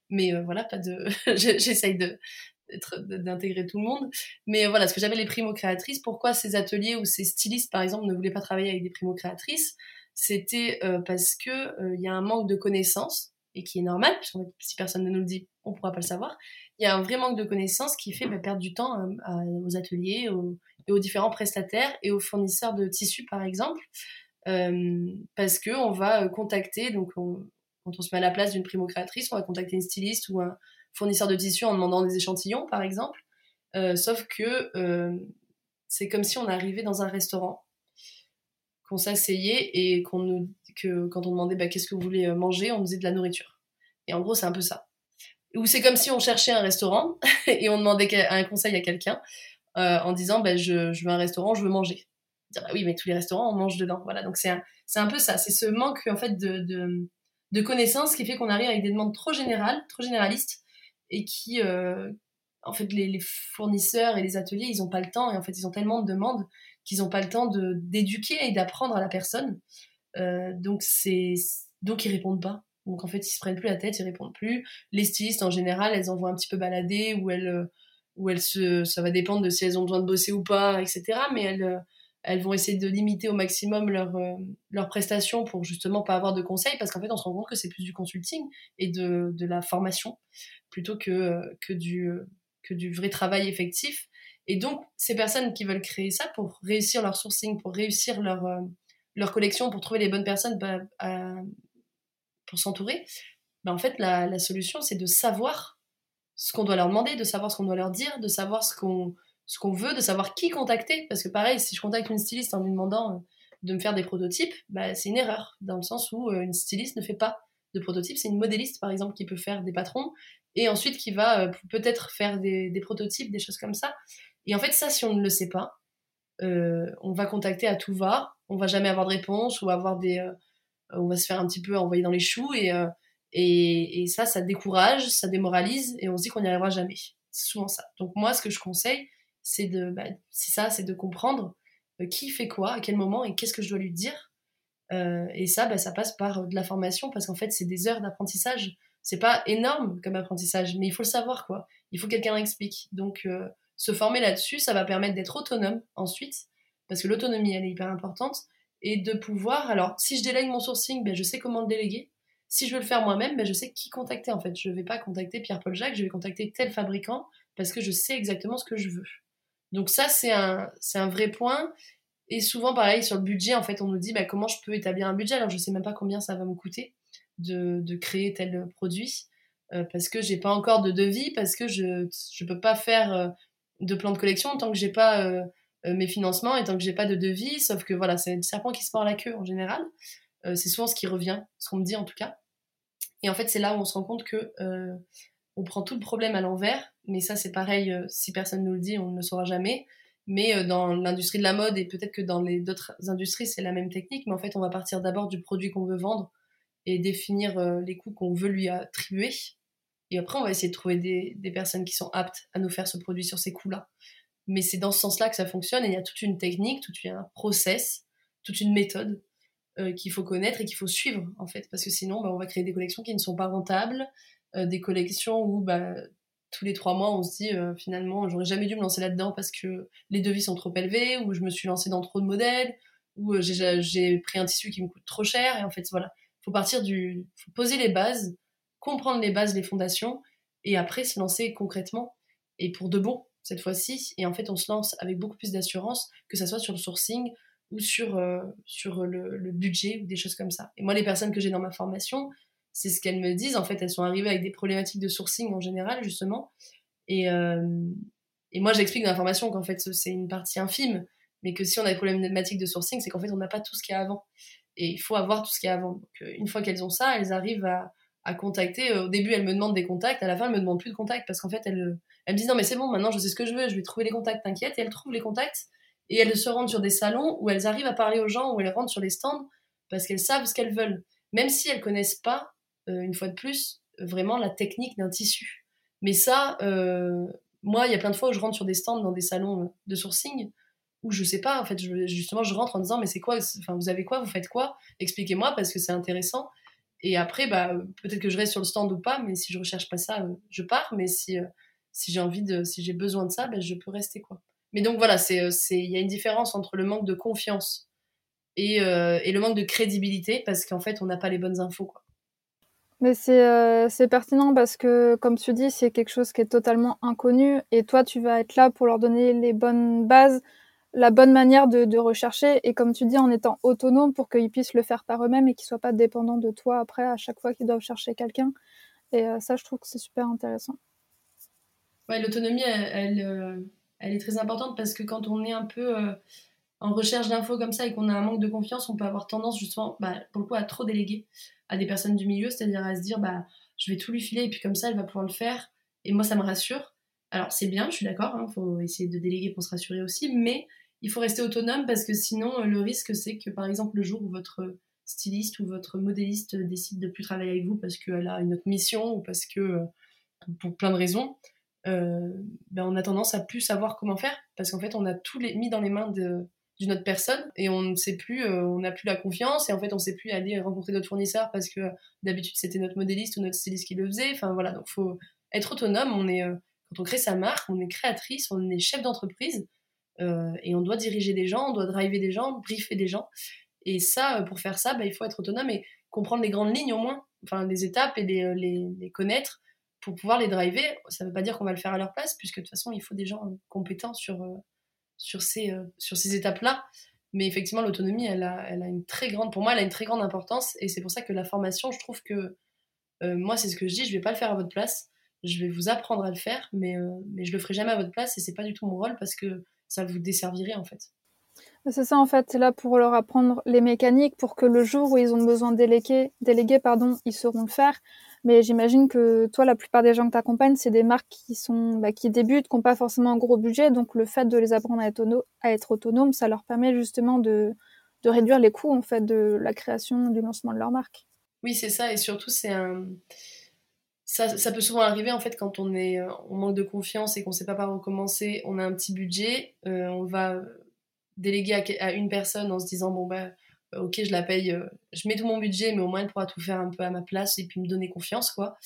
Mais euh, voilà, pas de, j'essaye d'intégrer tout le monde. Mais voilà, ce que j'appelle les primo-créatrices, pourquoi ces ateliers ou ces stylistes, par exemple, ne voulaient pas travailler avec des primo-créatrices, c'était euh, parce que il y a un manque de connaissances et qui est normal, parce que si personne ne nous le dit, on pourra pas le savoir il y a un vrai manque de connaissances qui fait bah, perdre du temps euh, aux ateliers aux, et aux différents prestataires et aux fournisseurs de tissus, par exemple, euh, parce que on va euh, contacter, donc quand on se met à la place d'une primo-créatrice, on va contacter une styliste ou un fournisseur de tissus en demandant des échantillons, par exemple. sauf que c'est comme si on arrivait dans un restaurant, qu'on s'asseyait et qu'on nous, que quand on demandait bah, qu'est-ce que vous voulez manger, on nous disait de la nourriture. Et en gros, c'est un peu ça. Ou c'est comme si on cherchait un restaurant et on demandait un conseil à quelqu'un euh, en disant bah, je, veux un restaurant, je veux manger. Dire, bah oui, mais tous les restaurants, on mange dedans. Voilà, donc c'est un, un, peu ça. C'est ce manque en fait de, de, de connaissances qui fait qu'on arrive avec des demandes trop générales, trop généralistes et qui, euh, en fait, les, les, fournisseurs et les ateliers, ils n'ont pas le temps et en fait, ils ont tellement de demandes qu'ils n'ont pas le temps d'éduquer et d'apprendre à la personne. Euh, donc, c'est donc ils répondent pas. Donc en fait, ils se prennent plus la tête, ils répondent plus. Les stylistes en général, elles envoient un petit peu balader ou elles, euh, ou elles se, ça va dépendre de si elles ont besoin de bosser ou pas, etc. Mais elles, euh, elles vont essayer de limiter au maximum leurs leur prestations pour justement pas avoir de conseils parce qu'en fait, on se rend compte que c'est plus du consulting et de, de la formation plutôt que, que, du, que du vrai travail effectif. Et donc, ces personnes qui veulent créer ça pour réussir leur sourcing, pour réussir leur, leur collection, pour trouver les bonnes personnes bah, pour s'entourer, ben en fait, la, la solution, c'est de savoir ce qu'on doit leur demander, de savoir ce qu'on doit leur dire, de savoir ce qu'on ce qu'on veut, de savoir qui contacter. Parce que pareil, si je contacte une styliste en lui demandant euh, de me faire des prototypes, bah, c'est une erreur, dans le sens où euh, une styliste ne fait pas de prototypes. C'est une modéliste, par exemple, qui peut faire des patrons, et ensuite qui va euh, peut-être faire des, prototypes, des choses comme ça. Et en fait, ça, si on ne le sait pas, on va contacter à tout va, on va jamais avoir de réponse ou avoir des, on va se faire un petit peu envoyer dans les choux euh, et, et, ça, ça décourage, ça démoralise et on se dit qu'on n'y arrivera jamais. C'est souvent ça. Donc moi, ce que je conseille, c'est de, bah, ça, c'est de comprendre euh, qui fait quoi, à quel moment et qu'est-ce que je dois lui dire. Euh, et ça, bah, ça passe par de la formation parce qu'en fait, c'est des heures d'apprentissage. C'est pas énorme comme apprentissage, mais il faut le savoir quoi. Il faut que quelqu'un l'explique. Donc se former là-dessus, ça va permettre d'être autonome ensuite, parce que l'autonomie, elle est hyper importante et de pouvoir. Alors, si je délègue mon sourcing, ben, je sais comment le déléguer. Si je veux le faire moi-même, ben, je sais qui contacter en fait. Je ne vais pas contacter Pierre-Paul Jacques, je vais contacter tel fabricant parce que je sais exactement ce que je veux. Donc ça, c'est un, vrai point. Et souvent, pareil, sur le budget, en fait, on nous dit ben, comment je peux établir un budget? Alors, je ne sais même pas combien ça va me coûter de, créer tel produit euh, parce que j'ai pas encore de devis, parce que je ne peux pas faire euh, de plan de collection tant que j'ai pas... Euh, euh, mes financements et tant que j'ai pas de devis, sauf que voilà, c'est le serpent qui se mord la queue en général. Euh, c'est souvent ce qui revient, ce qu'on me dit en tout cas. Et en fait, c'est là où on se rend compte que on prend tout le problème à l'envers, mais ça c'est pareil, si personne nous le dit, on ne le saura jamais. Mais dans l'industrie de la mode et peut-être que dans les d'autres industries, c'est la même technique, mais en fait, on va partir d'abord du produit qu'on veut vendre et définir les coûts qu'on veut lui attribuer. Et après, on va essayer de trouver des, personnes qui sont aptes à nous faire ce produit sur ces coûts-là. Mais c'est dans ce sens-là que ça fonctionne et il y a toute une technique, tout un process, toute une méthode euh, qu'il faut connaître et qu'il faut suivre en fait, parce que sinon bah, on va créer des collections qui ne sont pas rentables, euh, des collections où bah, tous les trois mois on se dit euh, finalement j'aurais jamais dû me lancer là-dedans parce que les devis sont trop élevés, ou je me suis lancé dans trop de modèles, ou j'ai pris un tissu qui me coûte trop cher et en fait voilà, faut partir du, faut poser les bases, comprendre les bases, les fondations et après se lancer concrètement et pour de bon cette fois-ci. Et en fait, on se lance avec beaucoup plus d'assurance, que ce soit sur le sourcing ou sur, euh, sur le, budget ou des choses comme ça. Et moi, les personnes que j'ai dans ma formation, c'est ce qu'elles me disent. En fait, elles sont arrivées avec des problématiques de sourcing en général, justement. Et, et moi, j'explique dans la formation qu'en fait, c'est une partie infime, mais que si on a des problématiques de sourcing, c'est qu'en fait, on n'a pas tout ce qu'il y a avant. Et il faut avoir tout ce qu'il y a avant. Donc, une fois qu'elles ont ça, elles arrivent à, à contacter. Au début, elles me demandent des contacts, à la fin, elles me demandent plus de contacts parce qu'en fait, elles, elles me disent non, mais c'est bon, maintenant je sais ce que je veux, je vais trouver les contacts, t'inquiète. Et elles trouvent les contacts et elles se rendent sur des salons où elles arrivent à parler aux gens, où elles rentrent sur les stands parce qu'elles savent ce qu'elles veulent, même si elles connaissent pas, euh, une fois de plus, vraiment la technique d'un tissu. Mais ça, euh, moi, il y a plein de fois où je rentre sur des stands dans des salons euh, de sourcing où je sais pas, en fait, justement, je rentre en disant mais c'est quoi, enfin, vous avez quoi, vous faites quoi, expliquez-moi parce que c'est intéressant. Et après, bah, peut-être que je reste sur le stand ou pas, mais si je recherche pas ça, euh, je pars. Mais si, euh, si j'ai envie de, si j'ai besoin de ça, bah, je peux rester, quoi. Mais donc voilà, c'est, euh, il y a une différence entre le manque de confiance et, et le manque de crédibilité parce qu'en fait, on n'a pas les bonnes infos, quoi. Mais c'est pertinent parce que, comme tu dis, c'est quelque chose qui est totalement inconnu et toi, tu vas être là pour leur donner les bonnes bases, la bonne manière de, rechercher et comme tu dis en étant autonome pour qu'ils puissent le faire par eux-mêmes et qu'ils soient pas dépendants de toi après à chaque fois qu'ils doivent chercher quelqu'un. Et euh, ça je trouve que c'est super intéressant. Ouais l'autonomie elle, euh, elle, est très importante parce que quand on est un peu euh, en recherche d'infos comme ça et qu'on a un manque de confiance on peut avoir tendance justement bah, pour le coup à trop déléguer à des personnes du milieu c'est-à-dire à se dire bah je vais tout lui filer et puis comme ça elle va pouvoir le faire et moi ça me rassure. Alors c'est bien je suis d'accord il hein, faut essayer de déléguer pour se rassurer aussi mais il faut rester autonome parce que sinon, euh, le risque, c'est que par exemple, le jour où votre styliste ou votre modéliste décide de plus travailler avec vous parce qu'elle a une autre mission ou parce que, euh, pour plein de raisons, euh, ben on a tendance à plus savoir comment faire parce qu'en fait, on a tout les, mis dans les mains d'une autre personne et on ne sait plus, on n'a plus la confiance et en fait, on ne sait plus aller rencontrer d'autres fournisseurs parce que d'habitude, c'était notre modéliste ou notre styliste qui le faisait. Enfin voilà, donc faut être autonome. On est, quand on crée sa marque, on est créatrice, on est chef d'entreprise. Euh, et on doit diriger des gens, on doit driver des gens, briefer des gens. Et ça, euh, pour faire ça, bah, il faut être autonome et comprendre les grandes lignes au moins, enfin les étapes et les, euh, connaître pour pouvoir les driver. Ça ne veut pas dire qu'on va le faire à leur place, puisque de toute façon, il faut des gens compétents sur, sur ces, sur ces étapes-là. Mais effectivement, l'autonomie, elle a, elle a une très grande, pour moi, elle a une très grande importance. Et c'est pour ça que la formation, je trouve que, moi, c'est ce que je dis, je ne vais pas le faire à votre place. Je vais vous apprendre à le faire, mais, mais je le ferai jamais à votre place. Et c'est pas du tout mon rôle parce que ça vous desservirait en fait. C'est ça en fait, c'est là pour leur apprendre les mécaniques pour que le jour où ils ont besoin de déléguer, déléguer pardon, ils sauront le faire. Mais j'imagine que toi, la plupart des gens que tu accompagnes, c'est des marques qui sont bah, qui débutent, qui n'ont pas forcément un gros budget. Donc le fait de les apprendre à être, à être autonomes, ça leur permet justement de, de réduire les coûts en fait de la création, du lancement de leur marque. Oui, c'est ça. Et surtout, c'est un ça, peut souvent arriver en fait quand on est euh, on manque de confiance et qu'on sait pas par où commencer. On a un petit budget, euh, on va déléguer à, une personne en se disant bon bah euh, ok je la paye, je mets tout mon budget mais au moins elle pourra tout faire un peu à ma place et puis me donner confiance quoi.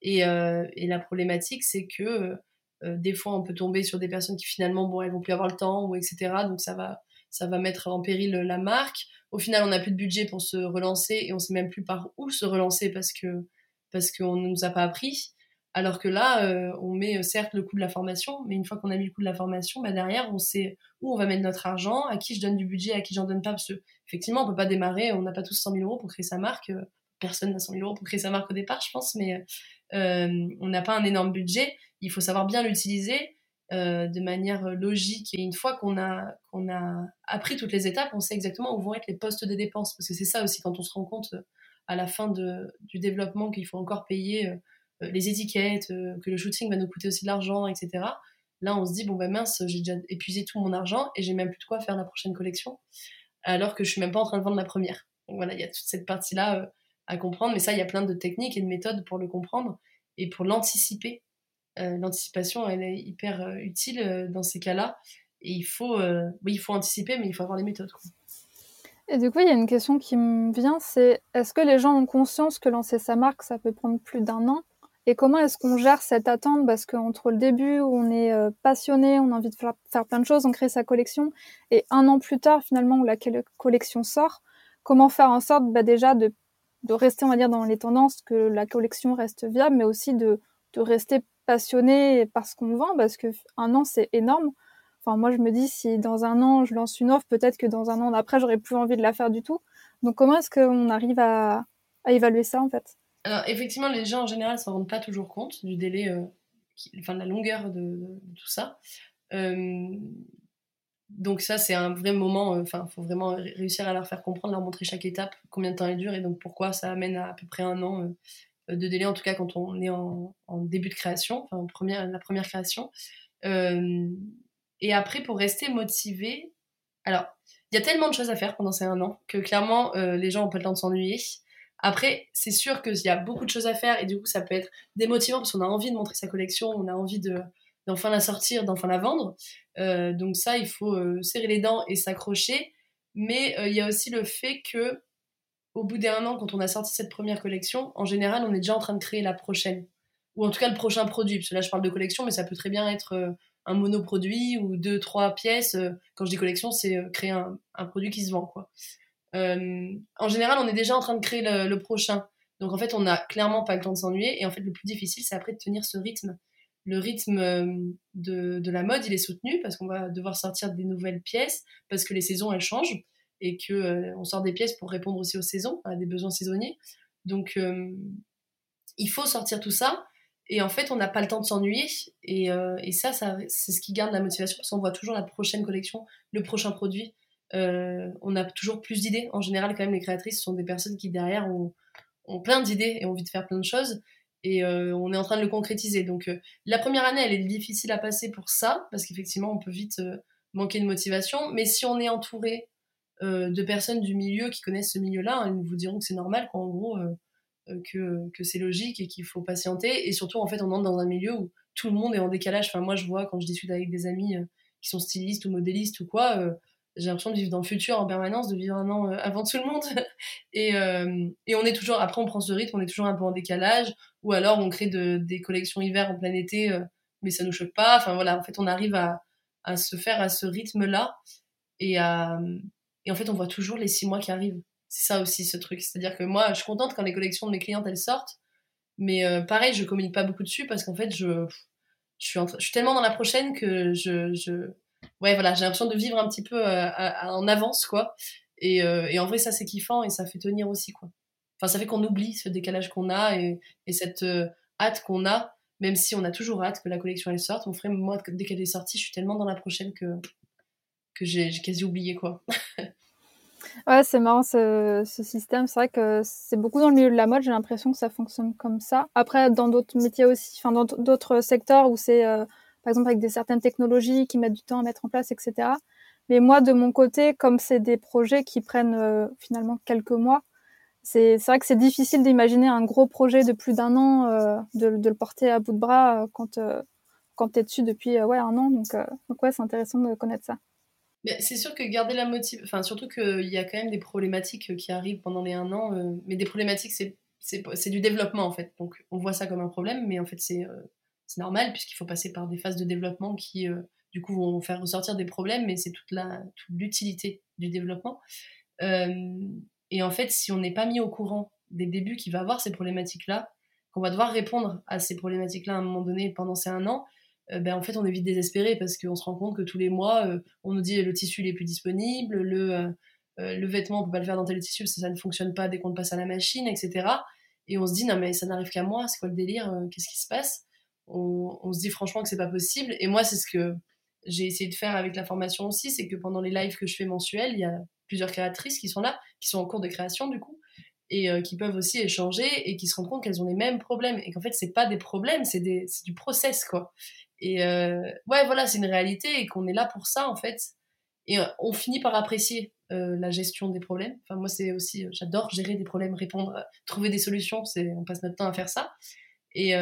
Et, et la problématique c'est que des fois on peut tomber sur des personnes qui finalement bon elles vont plus avoir le temps ou etc donc ça va ça va mettre en péril la marque. Au final on n'a plus de budget pour se relancer et on sait même plus par où se relancer parce que parce qu'on ne nous a pas appris. Alors que là, euh, on met euh, certes le coût de la formation, mais une fois qu'on a mis le coût de la formation, bah derrière, on sait où on va mettre notre argent, à qui je donne du budget, à qui j'en donne pas. Parce que, effectivement, on peut pas démarrer, on n'a pas tous 100 000 euros pour créer sa marque. Euh, personne n'a 100 000 euros pour créer sa marque au départ, je pense, mais on n'a pas un énorme budget. Il faut savoir bien l'utiliser de manière logique. Et une fois qu'on a, qu'on a appris toutes les étapes, on sait exactement où vont être les postes de dépenses. Parce que c'est ça aussi, quand on se rend compte à la fin du développement qu'il faut encore payer euh, euh, les étiquettes, euh, que le shooting va nous coûter aussi de l'argent, etc. Là, on se dit, bon, ben mince, j'ai déjà épuisé tout mon argent et j'ai même plus de quoi faire la prochaine collection, alors que je suis même pas en train de vendre la première. Donc voilà, il y a toute cette partie-là à comprendre, mais ça, il y a plein de techniques et de méthodes pour le comprendre et pour l'anticiper. L'anticipation, elle est hyper utile dans ces cas-là. Et il faut, oui, il faut anticiper, mais il faut avoir les méthodes. Et du coup, il y a une question qui me vient, c'est est-ce que les gens ont conscience que lancer sa marque, ça peut prendre plus d'un an? Et comment est-ce qu'on gère cette attente? Parce qu'entre le début où on est euh, passionné, on a envie de faire, plein de choses, on crée sa collection, et un an plus tard, finalement, où la collection sort, comment faire en sorte bah, déjà de, rester, on va dire, dans les tendances, que la collection reste viable, mais aussi de, de rester passionné par ce qu'on vend, parce que un an, c'est énorme. Enfin, moi, je me dis, si dans un an, je lance une offre, peut-être que dans un an d'après, j'aurais plus envie de la faire du tout. Donc, comment est-ce qu'on arrive à, évaluer ça, en fait? Alors, effectivement, les gens en général ne s'en rendent pas toujours compte du délai, enfin de la longueur de, tout ça. donc ça, c'est un vrai moment, enfin, il faut vraiment réussir à leur faire comprendre, leur montrer chaque étape, combien de temps elle dure et donc pourquoi ça amène à à peu près un an de délai, en tout cas quand on est en, début de création, enfin la première création. Euh, et après, pour rester motivé, alors, il y a tellement de choses à faire pendant ces un an que clairement, euh, les gens n'ont pas le temps de s'ennuyer. Après, c'est sûr qu'il y a beaucoup de choses à faire et du coup, ça peut être démotivant parce qu'on a envie de montrer sa collection, on a envie de d'enfin la sortir, d'enfin la vendre. Euh, donc ça, il faut serrer les dents et s'accrocher. Mais il y a aussi le fait que au bout d'un an, quand on a sorti cette première collection, en général, on est déjà en train de créer la prochaine. Ou en tout cas le prochain produit. Parce que là, je parle de collection, mais ça peut très bien être euh, un monoproduit ou deux, trois pièces. Euh, quand je dis collection, c'est euh, créer un, produit qui se vend. Quoi. en général, on est déjà en train de créer le, prochain. Donc en fait, on n'a clairement pas le temps de s'ennuyer. Et en fait, le plus difficile, c'est après de tenir ce rythme. Le rythme de, de la mode, il est soutenu parce qu'on va devoir sortir des nouvelles pièces, parce que les saisons, elles changent et que euh, on sort des pièces pour répondre aussi aux saisons, à des besoins saisonniers. Donc euh, il faut sortir tout ça. Et en fait, on n'a pas le temps de s'ennuyer. Et, euh, et, ça, ça c'est ce qui garde la motivation parce qu'on voit toujours la prochaine collection, le prochain produit. on a toujours plus d'idées. En général, quand même, les créatrices sont des personnes qui, derrière, ont, plein d'idées et ont envie de faire plein de choses. Et on est en train de le concrétiser. Donc, la première année, elle est difficile à passer pour ça parce qu'effectivement, on peut vite manquer de motivation. Mais si on est entouré euh, de personnes du milieu qui connaissent ce milieu-là, hein, ils vous diront que c'est normal, qu'en gros, euh, euh, que, que c'est logique et qu'il faut patienter. Et surtout, en fait, on entre dans un milieu où tout le monde est en décalage. Enfin, moi, je vois quand je discute avec des amis qui sont stylistes ou modélistes ou quoi, j'ai l'impression de vivre dans le futur en permanence, de vivre un an avant tout le monde. et, et, on est toujours, après, on prend ce rythme, on est toujours un peu en décalage. Ou alors, on crée de, des collections hiver en plein été, mais ça nous choque pas. Enfin, voilà, en fait, on arrive à, se faire à ce rythme-là et en fait, on voit toujours les six mois qui arrivent. C'est ça aussi, ce truc. C'est-à-dire que moi, je suis contente quand les collections de mes clientes, elles sortent. Mais euh, pareil, je communique pas beaucoup dessus parce qu'en fait, je, je, suis tellement dans la prochaine que je. je... Ouais, voilà, j'ai l'impression de vivre un petit peu euh, en avance, quoi. Et, euh, et en vrai, ça, c'est kiffant et ça fait tenir aussi, quoi. Enfin, ça fait qu'on oublie ce décalage qu'on a et, et cette hâte qu'on a, même si on a toujours hâte que la collection elle sorte. Mon frère, moi, dès qu'elle est sortie, je suis tellement dans la prochaine que, que j'ai quasi oublié, quoi. Ouais, c'est marrant ce, ce système. C'est vrai que c'est beaucoup dans le milieu de la mode. J'ai l'impression que ça fonctionne comme ça. Après, dans d'autres métiers aussi, enfin dans d'autres secteurs où c'est, euh, par exemple, avec des certaines technologies qui mettent du temps à mettre en place, etc. Mais moi, de mon côté, comme c'est des projets qui prennent euh, finalement quelques mois, c'est vrai que c'est difficile d'imaginer un gros projet de plus d'un an, euh, de, de, le porter à bout de bras quand quand t'es dessus depuis ouais un an. Donc, donc ouais, c'est intéressant de connaître ça c'est sûr que garder la motivation, enfin surtout qu'il y a quand même des problématiques qui arrivent pendant les un an, euh, mais des problématiques c'est du développement en fait, donc on voit ça comme un problème, mais en fait c'est euh, normal puisqu'il faut passer par des phases de développement qui euh, du coup vont faire ressortir des problèmes, mais c'est toute la toute l'utilité du développement. et en fait, si on n'est pas mis au courant des débuts qu'il va avoir ces problématiques-là, qu'on va devoir répondre à ces problématiques-là à un moment donné pendant ces un an, euh, ben, en fait, on est vite désespéré parce qu'on se rend compte que tous les mois, euh, on nous dit le tissu n'est plus disponible, le, euh, le vêtement, on peut pas le faire dans tel tissu, ça, ça ne fonctionne pas dès qu'on le passe à la machine, etc. Et on se dit, non, mais ça n'arrive qu'à moi, c'est quoi le délire, qu'est-ce qui se passe? On, on, se dit franchement que c'est pas possible. Et moi, c'est ce que j'ai essayé de faire avec la formation aussi, c'est que pendant les lives que je fais mensuels, il y a plusieurs créatrices qui sont là, qui sont en cours de création du coup, et qui peuvent aussi échanger et qui se rendent compte qu'elles ont les mêmes problèmes et qu'en fait c'est pas des problèmes c'est du process quoi et euh, ouais, voilà, c'est une réalité et qu'on est là pour ça, en fait. Et euh, on finit par apprécier euh, la gestion des problèmes. Enfin, moi, c'est aussi, j'adore gérer des problèmes, répondre, trouver des solutions. C'est, on passe notre temps à faire ça. Et,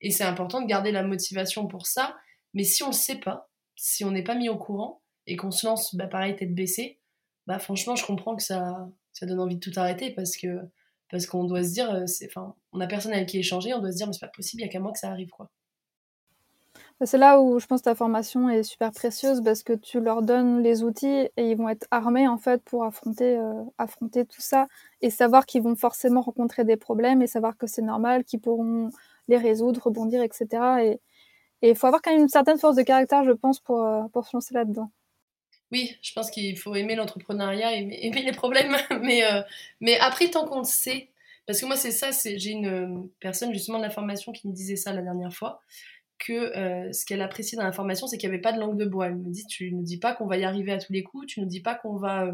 et c'est important de garder la motivation pour ça. Mais si on le sait pas, si on n'est pas mis au courant et qu'on se lance, bah, pareil, tête baissée, bah, franchement, je comprends que ça, ça donne envie de tout arrêter parce que parce qu'on doit se dire, enfin, on a personne avec qui échanger, on doit se dire, mais c'est pas possible, il y a qu'à moi que ça arrive, quoi. C'est là où je pense que ta formation est super précieuse parce que tu leur donnes les outils et ils vont être armés en fait pour affronter, euh, affronter tout ça et savoir qu'ils vont forcément rencontrer des problèmes et savoir que c'est normal, qu'ils pourront les résoudre, rebondir, etc. Et il faut avoir quand même une certaine force de caractère, je pense, pour, euh, pour se lancer là-dedans. Oui, je pense qu'il faut aimer l'entrepreneuriat, aimer, aimer, les problèmes, mais, euh, mais après, tant qu'on le sait, Parce que moi, c'est ça, j'ai une personne justement de la formation qui me disait ça la dernière fois, que euh, ce qu'elle apprécie dans la formation, c'est qu'il n'y avait pas de langue de bois. Elle me dit, tu ne dis pas qu'on va y arriver à tous les coups, tu ne dis pas qu'on va, euh,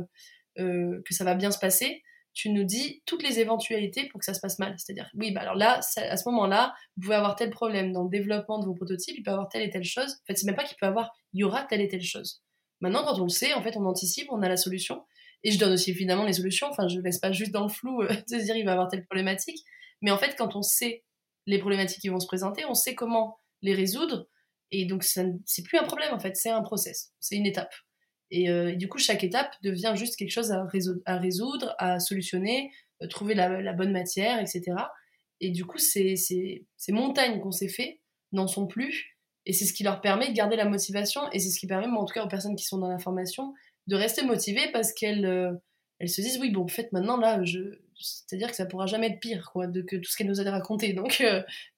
euh, que ça va bien se passer, tu nous dis toutes les éventualités pour que ça se passe mal. C'est-à-dire, oui, bah alors là, à ce moment-là, vous pouvez avoir tel problème dans le développement de vos prototypes, il peut y avoir telle et telle chose. En fait, c'est même pas qu'il peut y avoir, il y aura telle et telle chose. Maintenant, quand on le sait, en fait, on anticipe, on a la solution. Et je donne aussi évidemment les solutions. Enfin, je ne laisse pas juste dans le flou de se dire il va y avoir telle problématique. Mais en fait, quand on sait les problématiques qui vont se présenter, on sait comment les résoudre. Et donc, c'est plus un problème en fait, c'est un process, c'est une étape. Euh, et, du coup, chaque étape devient juste quelque chose à résoudre, à, solutionner, euh, trouver la, bonne matière, etc. Et du coup, ces, ces, montagnes qu'on s'est fait n'en sont plus. Et c'est ce qui leur permet de garder la motivation. Et c'est ce qui permet, en tout cas aux personnes qui sont dans la formation, de rester motivées parce qu'elles euh, elles se disent oui, bon, en fait, maintenant, là, je... c'est-à-dire que ça pourra jamais être pire quoi, de, que tout ce qu'elle nous a raconté. Donc,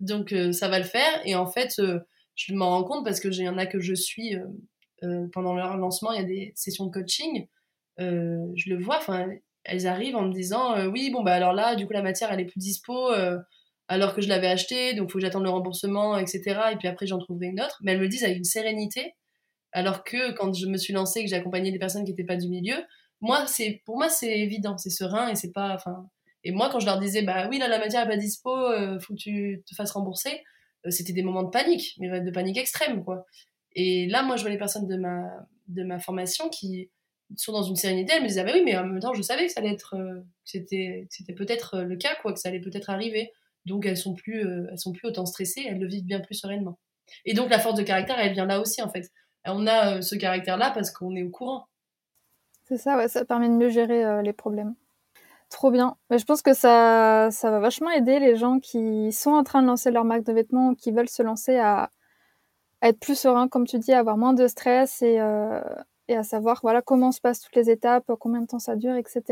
donc ça va le faire. Et en fait, je m'en rends compte parce que y en a que je suis euh, pendant leur lancement, il y a des sessions de coaching. Euh, je le vois, enfin, elles arrivent en me disant euh, oui, bon, bah alors là, du coup, la matière, elle est plus dispo alors que je l'avais acheté, donc faut que j'attende le remboursement, etc. Et puis après, j'en trouverai une autre. Mais elles me disent avec une sérénité, alors que quand je me suis lancée et que j'ai accompagné des personnes qui n'étaient pas du milieu, moi, c'est pour moi, c'est évident, c'est serein et c'est pas. Enfin, et moi, quand je leur disais, bah oui, la matière n'est pas dispo, faut que tu te fasses rembourser, c'était des moments de panique, mais de panique extrême, quoi. Et là, moi, je vois les personnes de ma, de ma formation qui sont dans une sérénité. Elles me disaient, ah bah oui, mais en même temps, je savais que ça allait être, euh, c'était, c'était peut-être euh, le cas, quoi, que ça allait peut-être arriver. Donc, elles sont plus, euh, elles sont plus autant stressées, elles le vivent bien plus sereinement. Et donc, la force de caractère, elle vient là aussi, en fait. On a ce caractère-là parce qu'on est au courant. C'est ça, ouais, ça permet de mieux gérer les problèmes. Trop bien. Mais je pense que ça, va vachement aider les gens qui sont en train de lancer leur marque de vêtements qui veulent se lancer à, être plus serein, comme tu dis, avoir moins de stress et, euh, et, à savoir voilà comment se passent toutes les étapes, combien de temps ça dure, etc.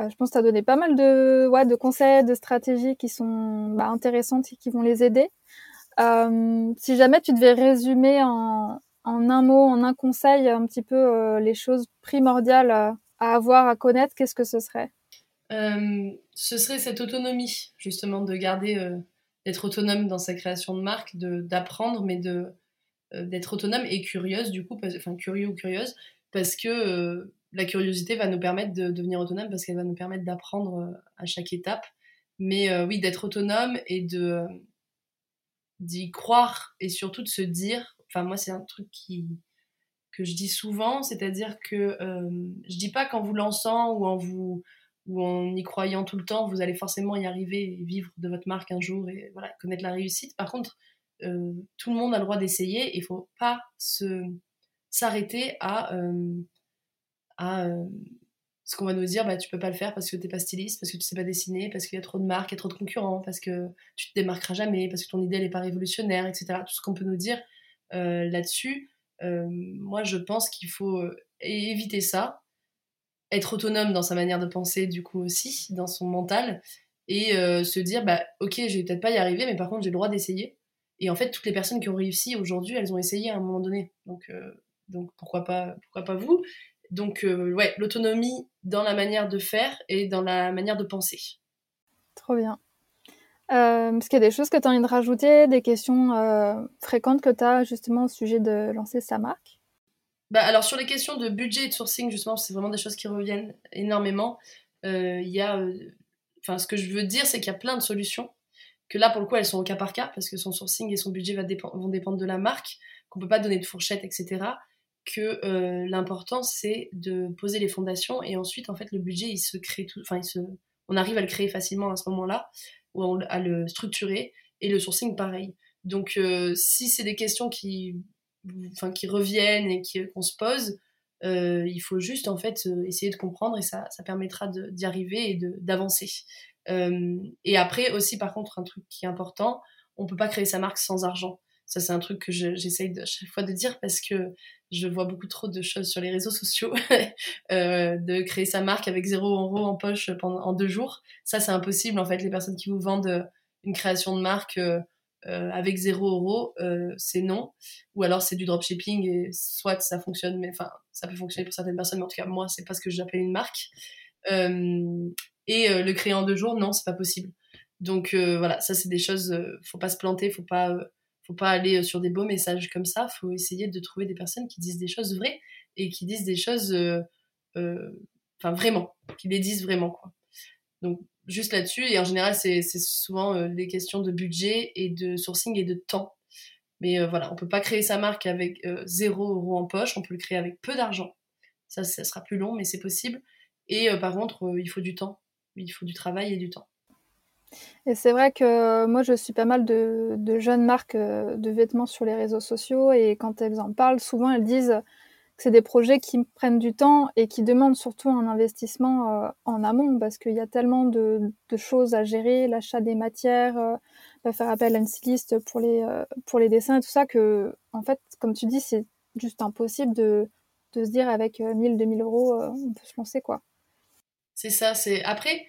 Euh, je pense que tu as donné pas mal de, conseils, de stratégies qui sont bah, intéressantes et qui vont les aider. Euh, si jamais tu devais résumer en, un mot, en un conseil, un petit peu les choses primordiales à avoir, à connaître, qu'est-ce que ce serait? Ce serait cette autonomie, justement, de garder d'être autonome dans sa création de marque, d'apprendre, mais de euh, d'être autonome et curieuse du coup, enfin curieux ou curieuse, parce que euh, la curiosité va nous permettre de, devenir autonome parce qu'elle va nous permettre d'apprendre euh, à chaque étape. Mais oui, d'être autonome et de d'y croire et surtout de se dire, enfin moi c'est un truc qui que je dis souvent, c'est-à-dire que je dis pas qu'en vous lançant ou en vous ou en y croyant tout le temps, vous allez forcément y arriver et vivre de votre marque un jour et connaître la réussite. Par contre, euh, tout le monde a le droit d'essayer. Il faut pas s'arrêter à, euh, euh, ce qu'on va nous dire, bah, tu peux pas le faire parce que t'es pas styliste, parce que tu sais pas dessiner, parce qu'il y a trop de marques, il y a trop de concurrents, parce que tu te démarqueras jamais, parce que ton idée n'est pas révolutionnaire, etc. Tout ce qu'on peut nous dire là-dessus, moi je pense qu'il faut éviter ça être autonome dans sa manière de penser du coup aussi, dans son mental, et euh, se dire bah ok je vais peut-être pas y arriver, mais par contre j'ai le droit d'essayer. Et en fait toutes les personnes qui ont réussi aujourd'hui, elles ont essayé à un moment donné. Donc euh, pourquoi pas pourquoi pas vous? Donc euh, ouais l'autonomie dans la manière de faire et dans la manière de penser. Trop bien. Est-ce qu'il y a des choses que tu as envie de rajouter, des questions fréquentes que tu as justement au sujet de lancer sa marque? Bah, alors sur les questions de budget et de sourcing, justement, c'est vraiment des choses qui reviennent énormément. Euh, il y a, euh, enfin, ce que je veux dire, c'est qu'il y a plein de solutions. Que là, pour le coup, elles sont au cas par cas parce que son sourcing et son budget vont dépendre de la marque, qu'on peut pas donner de fourchette, etc. Que euh, l'important c'est de poser les fondations et ensuite, en fait, le budget il se crée tout, enfin, se, on arrive à le créer facilement à ce moment-là, ou à le structurer et le sourcing pareil. Donc, si c'est des questions qui enfin, qui reviennent et qu'on se pose, euh, il faut juste en fait euh, essayer de comprendre et ça, ça permettra d'y arriver et d'avancer. Euh, et après aussi par contre un truc qui est important, on peut pas créer sa marque sans argent. Ça c'est un truc que j'essaye de chaque fois de dire parce que je vois beaucoup trop de choses sur les réseaux sociaux de créer sa marque avec zéro euro en poche pendant en deux jours. Ça c'est impossible en fait. Les personnes qui vous vendent une création de marque euh, avec 0 euros, euh, c'est non. Ou alors c'est du dropshipping et soit ça fonctionne, mais enfin, ça peut fonctionner pour certaines personnes, mais en tout cas, moi, c'est pas ce que j'appelle une marque. et le créer en deux jours, non, c'est pas possible. Donc voilà, ça c'est des choses, faut pas se planter, faut pas, faut pas aller sur des beaux messages comme ça. Faut essayer de trouver des personnes qui disent des choses vraies et qui disent des choses, enfin vraiment, qui les disent vraiment quoi. Donc juste là-dessus et en général c'est souvent des questions de budget et de sourcing et de temps mais euh, voilà, on peut pas créer sa marque avec euh, zéro euro en poche, on peut le créer avec peu d'argent. Ça, ça sera plus long, mais c'est possible. Et euh, par contre, il faut du temps. Il faut du travail et du temps. Et c'est vrai que moi, je suis pas mal de, jeunes marques de vêtements sur les réseaux sociaux et quand elles en parlent, souvent elles disent c'est des projets qui prennent du temps et qui demandent surtout un investissement en amont parce qu'il y a tellement de, choses à gérer, l'achat des matières, faire appel à une styliste pour les, euh, pour les dessins et tout ça, que, en fait, comme tu dis, c'est juste impossible de, se dire avec 1000, euh, 2000 euros, euh, on peut se lancer, quoi. C'est ça, c'est. Après,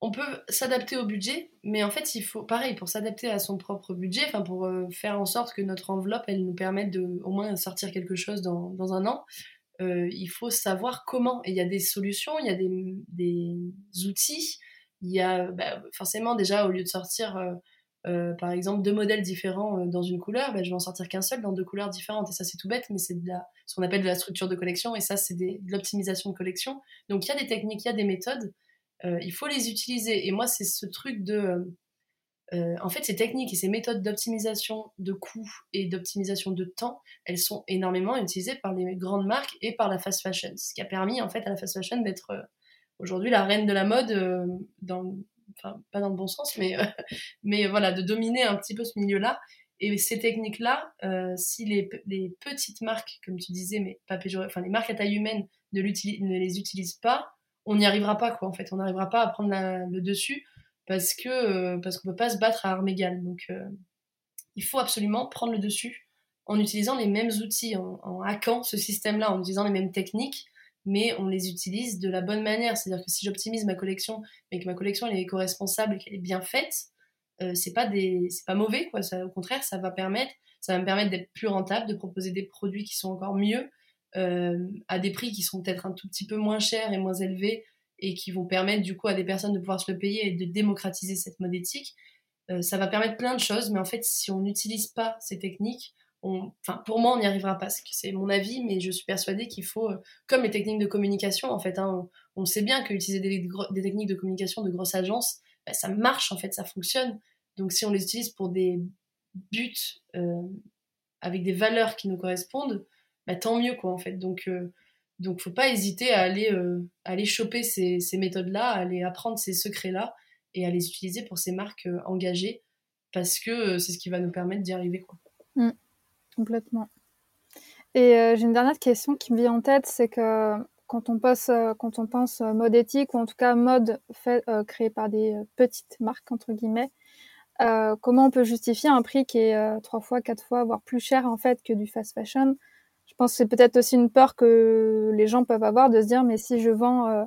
on peut s'adapter au budget, mais en fait, il faut, pareil, pour s'adapter à son propre budget, enfin, pour faire en sorte que notre enveloppe, elle nous permette de au moins sortir quelque chose dans, dans un an, il faut savoir comment. Et il y a des solutions, il y a des, des outils, il y a bah, forcément déjà, au lieu de sortir euh, par exemple deux modèles différents euh, dans une couleur, ben, je vais en sortir qu'un seul dans deux couleurs différentes. Et ça, c'est tout bête, mais c'est ce qu'on appelle de la structure de collection. Et ça, c'est de l'optimisation de collection. Donc, il y a des techniques, il y a des méthodes. Euh, il faut les utiliser. Et moi, c'est ce truc de. en fait, ces techniques et ces méthodes d'optimisation de coûts et d'optimisation de temps, elles sont énormément utilisées par les grandes marques et par la fast fashion. Ce qui a permis, en fait, à la fast fashion d'être aujourd'hui la reine de la mode dans, enfin pas dans le bon sens, mais, euh, mais voilà, de dominer un petit peu ce milieu-là. Et ces techniques-là, euh, si les, petites marques, comme tu disais, mais pas enfin les marques à taille humaine ne, ne les utilisent pas, on n'y arrivera pas quoi. En fait, on n'arrivera pas à prendre le dessus parce que euh, parce qu'on peut pas se battre à armes égales. Donc il faut absolument prendre le dessus en utilisant les mêmes outils, en, hackant ce système-là, en utilisant les mêmes techniques mais on les utilise de la bonne manière. C'est-à-dire que si j'optimise ma collection, mais que ma collection est éco-responsable et qu'elle est bien faite, euh, c'est pas mauvais au contraire, ça va permettre, ça va me permettre d'être plus rentable, de proposer des produits qui sont encore mieux euh, à des prix qui sont peut-être un tout petit peu moins chers et moins élevés et qui vont permettre du coup à des personnes de pouvoir se le payer et de démocratiser cette mode éthique. Euh, ça va permettre plein de choses, mais en fait, si on n'utilise pas ces techniques, enfin, pour moi, on n'y arrivera pas. C'est mon avis, mais je suis persuadée qu'il faut, euh, comme les techniques de communication, en fait, hein, on, sait bien qu'utiliser des, des, techniques de communication de grosses agences, bah, ça marche, en fait, ça fonctionne. Donc, si on les utilise pour des buts euh, avec des valeurs qui nous correspondent, bah, tant mieux, quoi, en fait. Donc, euh, donc, faut pas hésiter à aller, aller choper ces, ces méthodes-là, à aller apprendre ces secrets-là et à les utiliser pour ces marques engagées, parce que c'est ce qui va nous permettre d'y arriver, quoi. Mmh. Complètement. Et euh, j'ai une dernière question qui me vient en tête, c'est que quand on, pense, euh, quand on pense euh, mode éthique, ou en tout cas mode fait, créé par des petites marques, entre guillemets, comment on peut justifier un prix qui est trois fois, quatre fois, voire plus cher en fait que du fast fashion? Je pense que c'est peut-être aussi une peur que les gens peuvent avoir de se dire, mais si je vends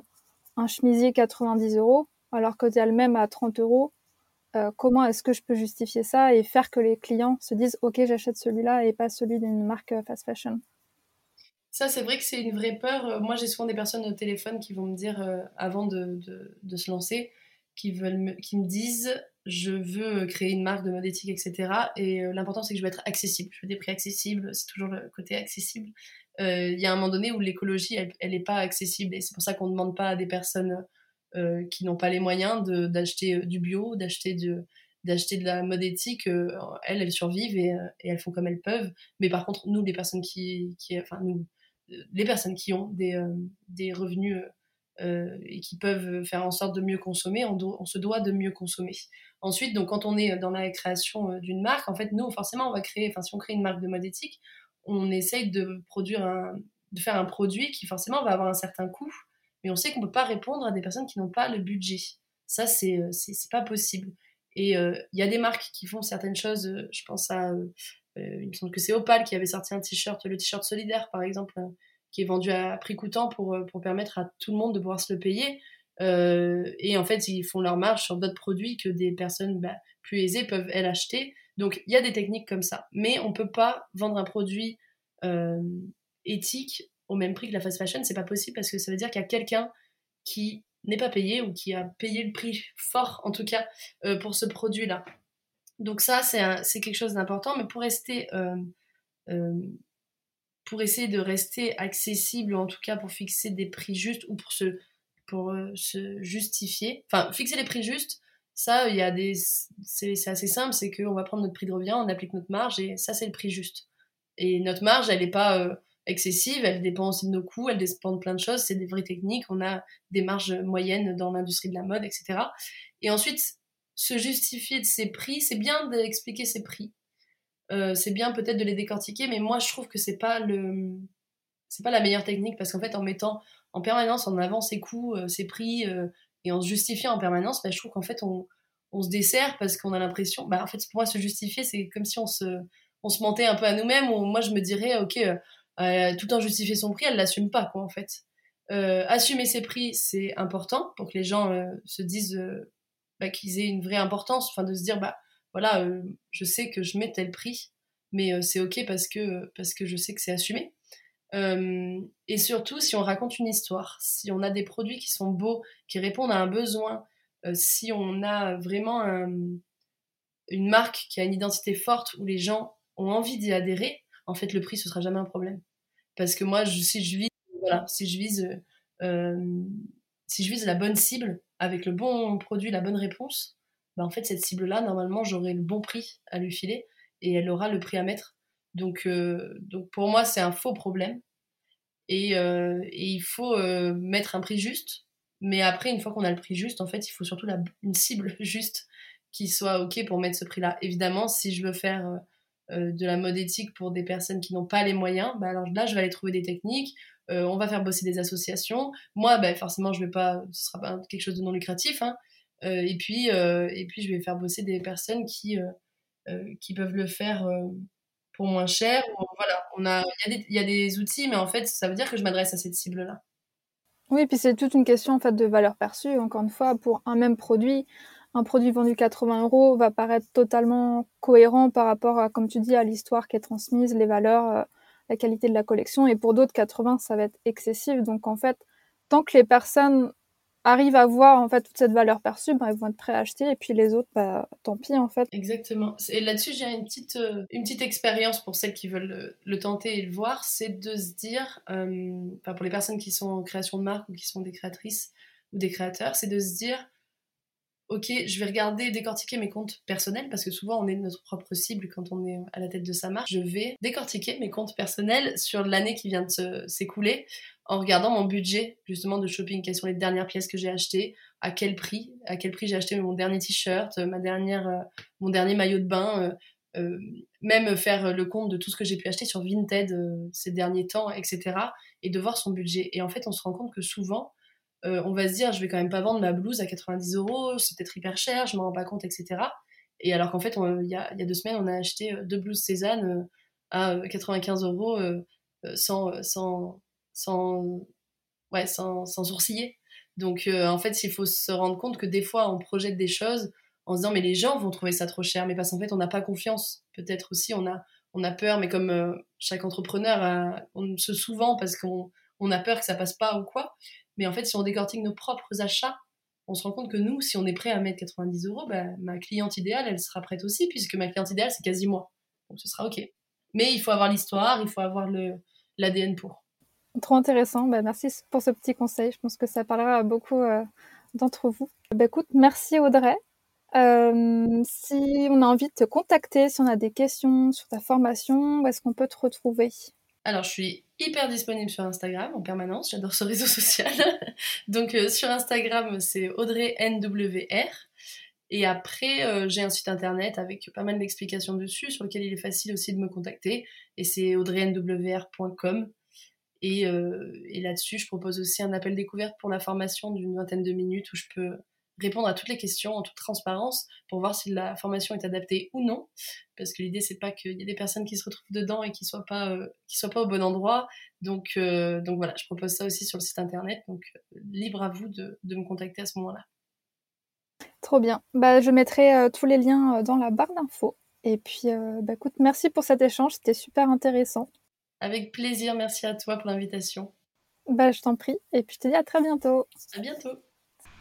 un chemisier 90 euros, alors que tu as le même à 30 euros, euh, comment est-ce que je peux justifier ça et faire que les clients se disent ok j'achète celui-là et pas celui d'une marque euh, fast fashion? Ça, c'est vrai que c'est une vraie peur. Euh, moi, j'ai souvent des personnes au téléphone qui vont me dire, avant de, se lancer, qui, veulent qui me disent je veux créer une marque de mode éthique, etc. Et l'important, c'est que je veux être accessible. Je veux des prix accessibles. C'est toujours le côté accessible. Il y a un moment donné où l'écologie, elle n'est pas accessible. Et c'est pour ça qu'on ne demande pas à des personnes euh, qui n'ont pas les moyens d'acheter euh, du bio, d'acheter de, d'acheter de la mode éthique, euh, elles, elles survivent et, elles font comme elles peuvent. Mais par contre, nous, les personnes qui, qui enfin nous, les personnes qui ont des, des revenus et qui peuvent faire en sorte de mieux consommer, on, se doit de mieux consommer. Ensuite, donc quand on est dans la création d'une marque, en fait, nous, forcément, on va créer, enfin, si on crée une marque de mode éthique, on essaye de produire de faire un produit qui forcément va avoir un certain coût mais on sait qu'on ne peut pas répondre à des personnes qui n'ont pas le budget. Ça, c'est euh, pas possible. Et euh, il y a des marques qui font certaines choses. Euh, je pense à, il me semble que c'est Opal qui avait sorti un t-shirt, le t-shirt solidaire par exemple, qui est vendu à prix coûtant pour, pour permettre à tout le monde de pouvoir se le payer. et en fait, ils font leur marge sur d'autres produits que des personnes bah, plus aisées peuvent elles acheter. Donc il y a des techniques comme ça. Mais on ne peut pas vendre un produit éthique au même prix que la fast fashion, c'est pas possible parce que ça veut dire qu'il y a quelqu'un qui n'est pas payé ou qui a payé le prix fort, en tout cas, pour ce produit-là. Donc ça, c'est quelque chose d'important, mais pour rester pour essayer de rester accessible, ou en tout cas pour fixer des prix justes ou pour se, pour, euh, se justifier. Enfin, fixer les prix justes, ça, il y a des, c'est, assez simple, c'est qu'on va prendre notre prix de revient, on applique notre marge et ça, c'est le prix juste. Et notre marge, elle n'est pas euh, excessive, elle dépend aussi de nos coûts, elle dépend de plein de choses, c'est des vraies techniques, on a des marges moyennes dans l'industrie de la mode, etc. Et ensuite, se justifier de ces prix, c'est bien d'expliquer ces prix. Euh, c'est bien peut-être de les décortiquer, mais moi je trouve que c'est pas le c'est pas la meilleure technique parce qu'en fait en mettant en permanence en avant ses coûts, euh, ses prix euh, et en se justifiant en permanence, bah, je trouve qu'en fait on, on, se dessert parce qu'on a l'impression, bah en fait pour moi se justifier c'est comme si on se on se mentait un peu à nous-mêmes. Moi je me dirais ok tout en justifier son prix, elle l'assume pas quoi en fait. assumer ses prix c'est important pour que les gens se disent bah, qu'ils aient une vraie importance, enfin de se dire bah voilà, euh, je sais que je mets tel prix, mais euh, c'est ok parce que, parce que je sais que c'est assumé. Euh, et surtout, si on raconte une histoire, si on a des produits qui sont beaux, qui répondent à un besoin, si on a vraiment une marque qui a une identité forte où les gens ont envie d'y adhérer, en fait, le prix, ce sera jamais un problème. Parce que moi, si je vise, voilà, si je vise, si je vise la bonne cible avec le bon produit, la bonne réponse, bah, en fait, cette cible-là, normalement, j'aurai le bon prix à lui filer et elle aura le prix à mettre. Donc, euh, pour moi, c'est un faux problème. Et, euh, il faut euh, mettre un prix juste. Mais après, une fois qu'on a le prix juste, en fait, il faut surtout une cible juste qui soit OK pour mettre ce prix-là. Évidemment, si je veux faire de la mode éthique pour des personnes qui n'ont pas les moyens, bah alors là, je vais aller trouver des techniques. on va faire bosser des associations. Moi, bah, forcément, je vais pas, ce sera pas quelque chose de non lucratif. Hein, et, puis, euh, et puis, je vais faire bosser des personnes qui, euh, qui peuvent le faire pour moins cher. Voilà, on a, il y, a des outils, mais en fait, ça veut dire que je m'adresse à cette cible-là. Oui, puis c'est toute une question en fait de valeur perçue. Encore une fois, pour un même produit, un produit vendu 80 euros va paraître totalement cohérent par rapport à, comme tu dis, à l'histoire qui est transmise, les valeurs, la qualité de la collection. Et pour d'autres, 80, ça va être excessif. Donc en fait, tant que les personnes arrivent à voir en fait toute cette valeur perçue, bah, ils vont être prêts à acheter et puis les autres, bah, tant pis en fait. Exactement. Et là-dessus, j'ai une petite, euh, petite expérience pour celles qui veulent le, tenter et le voir, c'est de se dire, euh, pour les personnes qui sont en création de marque ou qui sont des créatrices ou des créateurs, c'est de se dire, ok, je vais regarder, décortiquer mes comptes personnels, parce que souvent on est notre propre cible quand on est à la tête de sa marque. Je vais décortiquer mes comptes personnels sur l'année qui vient de s'écouler en regardant mon budget justement de shopping, quelles sont les dernières pièces que j'ai achetées, à quel prix, à quel prix j'ai acheté mon dernier t-shirt, ma dernière, euh, mon dernier maillot de bain, euh, euh, même faire le compte de tout ce que j'ai pu acheter sur Vinted ces derniers temps, etc. Et de voir son budget. Et en fait, on se rend compte que souvent, on va se dire, je vais quand même pas vendre ma blouse à 90 euros, c'est peut-être hyper cher, je m'en rends pas compte, etc. Et alors qu'en fait, il y a, y a, deux semaines, on a acheté deux blouses Cézanne à 95 euros sans, sans sans, ouais, sans, sans sourciller. Donc euh, en fait, il faut se rendre compte que des fois, on projette des choses en se disant mais les gens vont trouver ça trop cher, mais parce qu'en fait, on n'a pas confiance. Peut-être aussi, on a, on a peur, mais comme euh, chaque entrepreneur, on se souvent parce qu'on on a peur que ça passe pas ou quoi. Mais en fait, si on décortique nos propres achats, on se rend compte que nous, si on est prêt à mettre 90 euros, bah, ma cliente idéale, elle sera prête aussi, puisque ma cliente idéale, c'est quasi moi. Donc ce sera OK. Mais il faut avoir l'histoire, il faut avoir l'ADN pour. Trop intéressant. Bah, merci pour ce petit conseil. Je pense que ça parlera à beaucoup euh, d'entre vous. Bah, écoute, merci Audrey. Euh, si on a envie de te contacter, si on a des questions sur ta formation, où est-ce qu'on peut te retrouver? Alors, je suis hyper disponible sur Instagram en permanence. J'adore ce réseau social. Donc, euh, sur Instagram, c'est Audrey NWR. Et après, j'ai un site internet avec pas mal d'explications dessus, sur lequel il est facile aussi de me contacter. Et c'est audreynwr.com. Euh, et, là-dessus, je propose aussi un appel découverte pour la formation d'une vingtaine de minutes où je peux répondre à toutes les questions en toute transparence pour voir si la formation est adaptée ou non. Parce que l'idée, c'est pas qu'il y ait des personnes qui se retrouvent dedans et qui soient pas, euh, soient pas au bon endroit. Donc, euh, donc voilà, je propose ça aussi sur le site internet. Donc, libre à vous de, me contacter à ce moment-là. Trop bien. Bah, je mettrai tous les liens dans la barre d'infos. Et puis, bah, écoute, merci pour cet échange. C'était super intéressant. Avec plaisir, merci à toi pour l'invitation. Bah, je t'en prie. Et puis je te dis à très bientôt. À bientôt.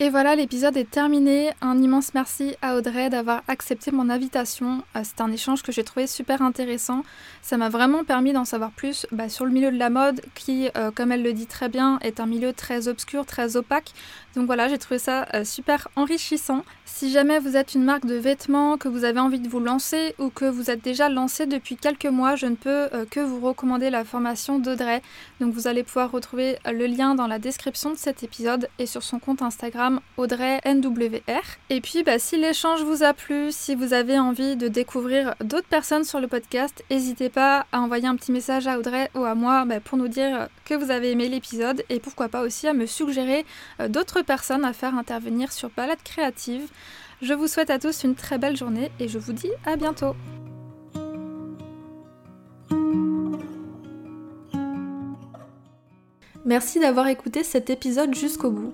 Et voilà, l'épisode est terminé. Un immense merci à Audrey d'avoir accepté mon invitation. Euh, c'est un échange que j'ai trouvé super intéressant. Ça m'a vraiment permis d'en savoir plus bah, sur le milieu de la mode, qui, euh, comme elle le dit très bien, est un milieu très obscur, très opaque. Donc voilà, j'ai trouvé ça euh, super enrichissant. Si jamais vous êtes une marque de vêtements, que vous avez envie de vous lancer ou que vous êtes déjà lancé depuis quelques mois, je ne peux que vous recommander la formation d'Audrey. Donc vous allez pouvoir retrouver le lien dans la description de cet épisode et sur son compte Instagram Audrey NWR. Et puis bah, si l'échange vous a plu, si vous avez envie de découvrir d'autres personnes sur le podcast, n'hésitez pas à envoyer un petit message à Audrey ou à moi bah, pour nous dire que vous avez aimé l'épisode et pourquoi pas aussi à me suggérer euh, d'autres personnes à faire intervenir sur Balade Créative. Je vous souhaite à tous une très belle journée et je vous dis à bientôt. Merci d'avoir écouté cet épisode jusqu'au bout.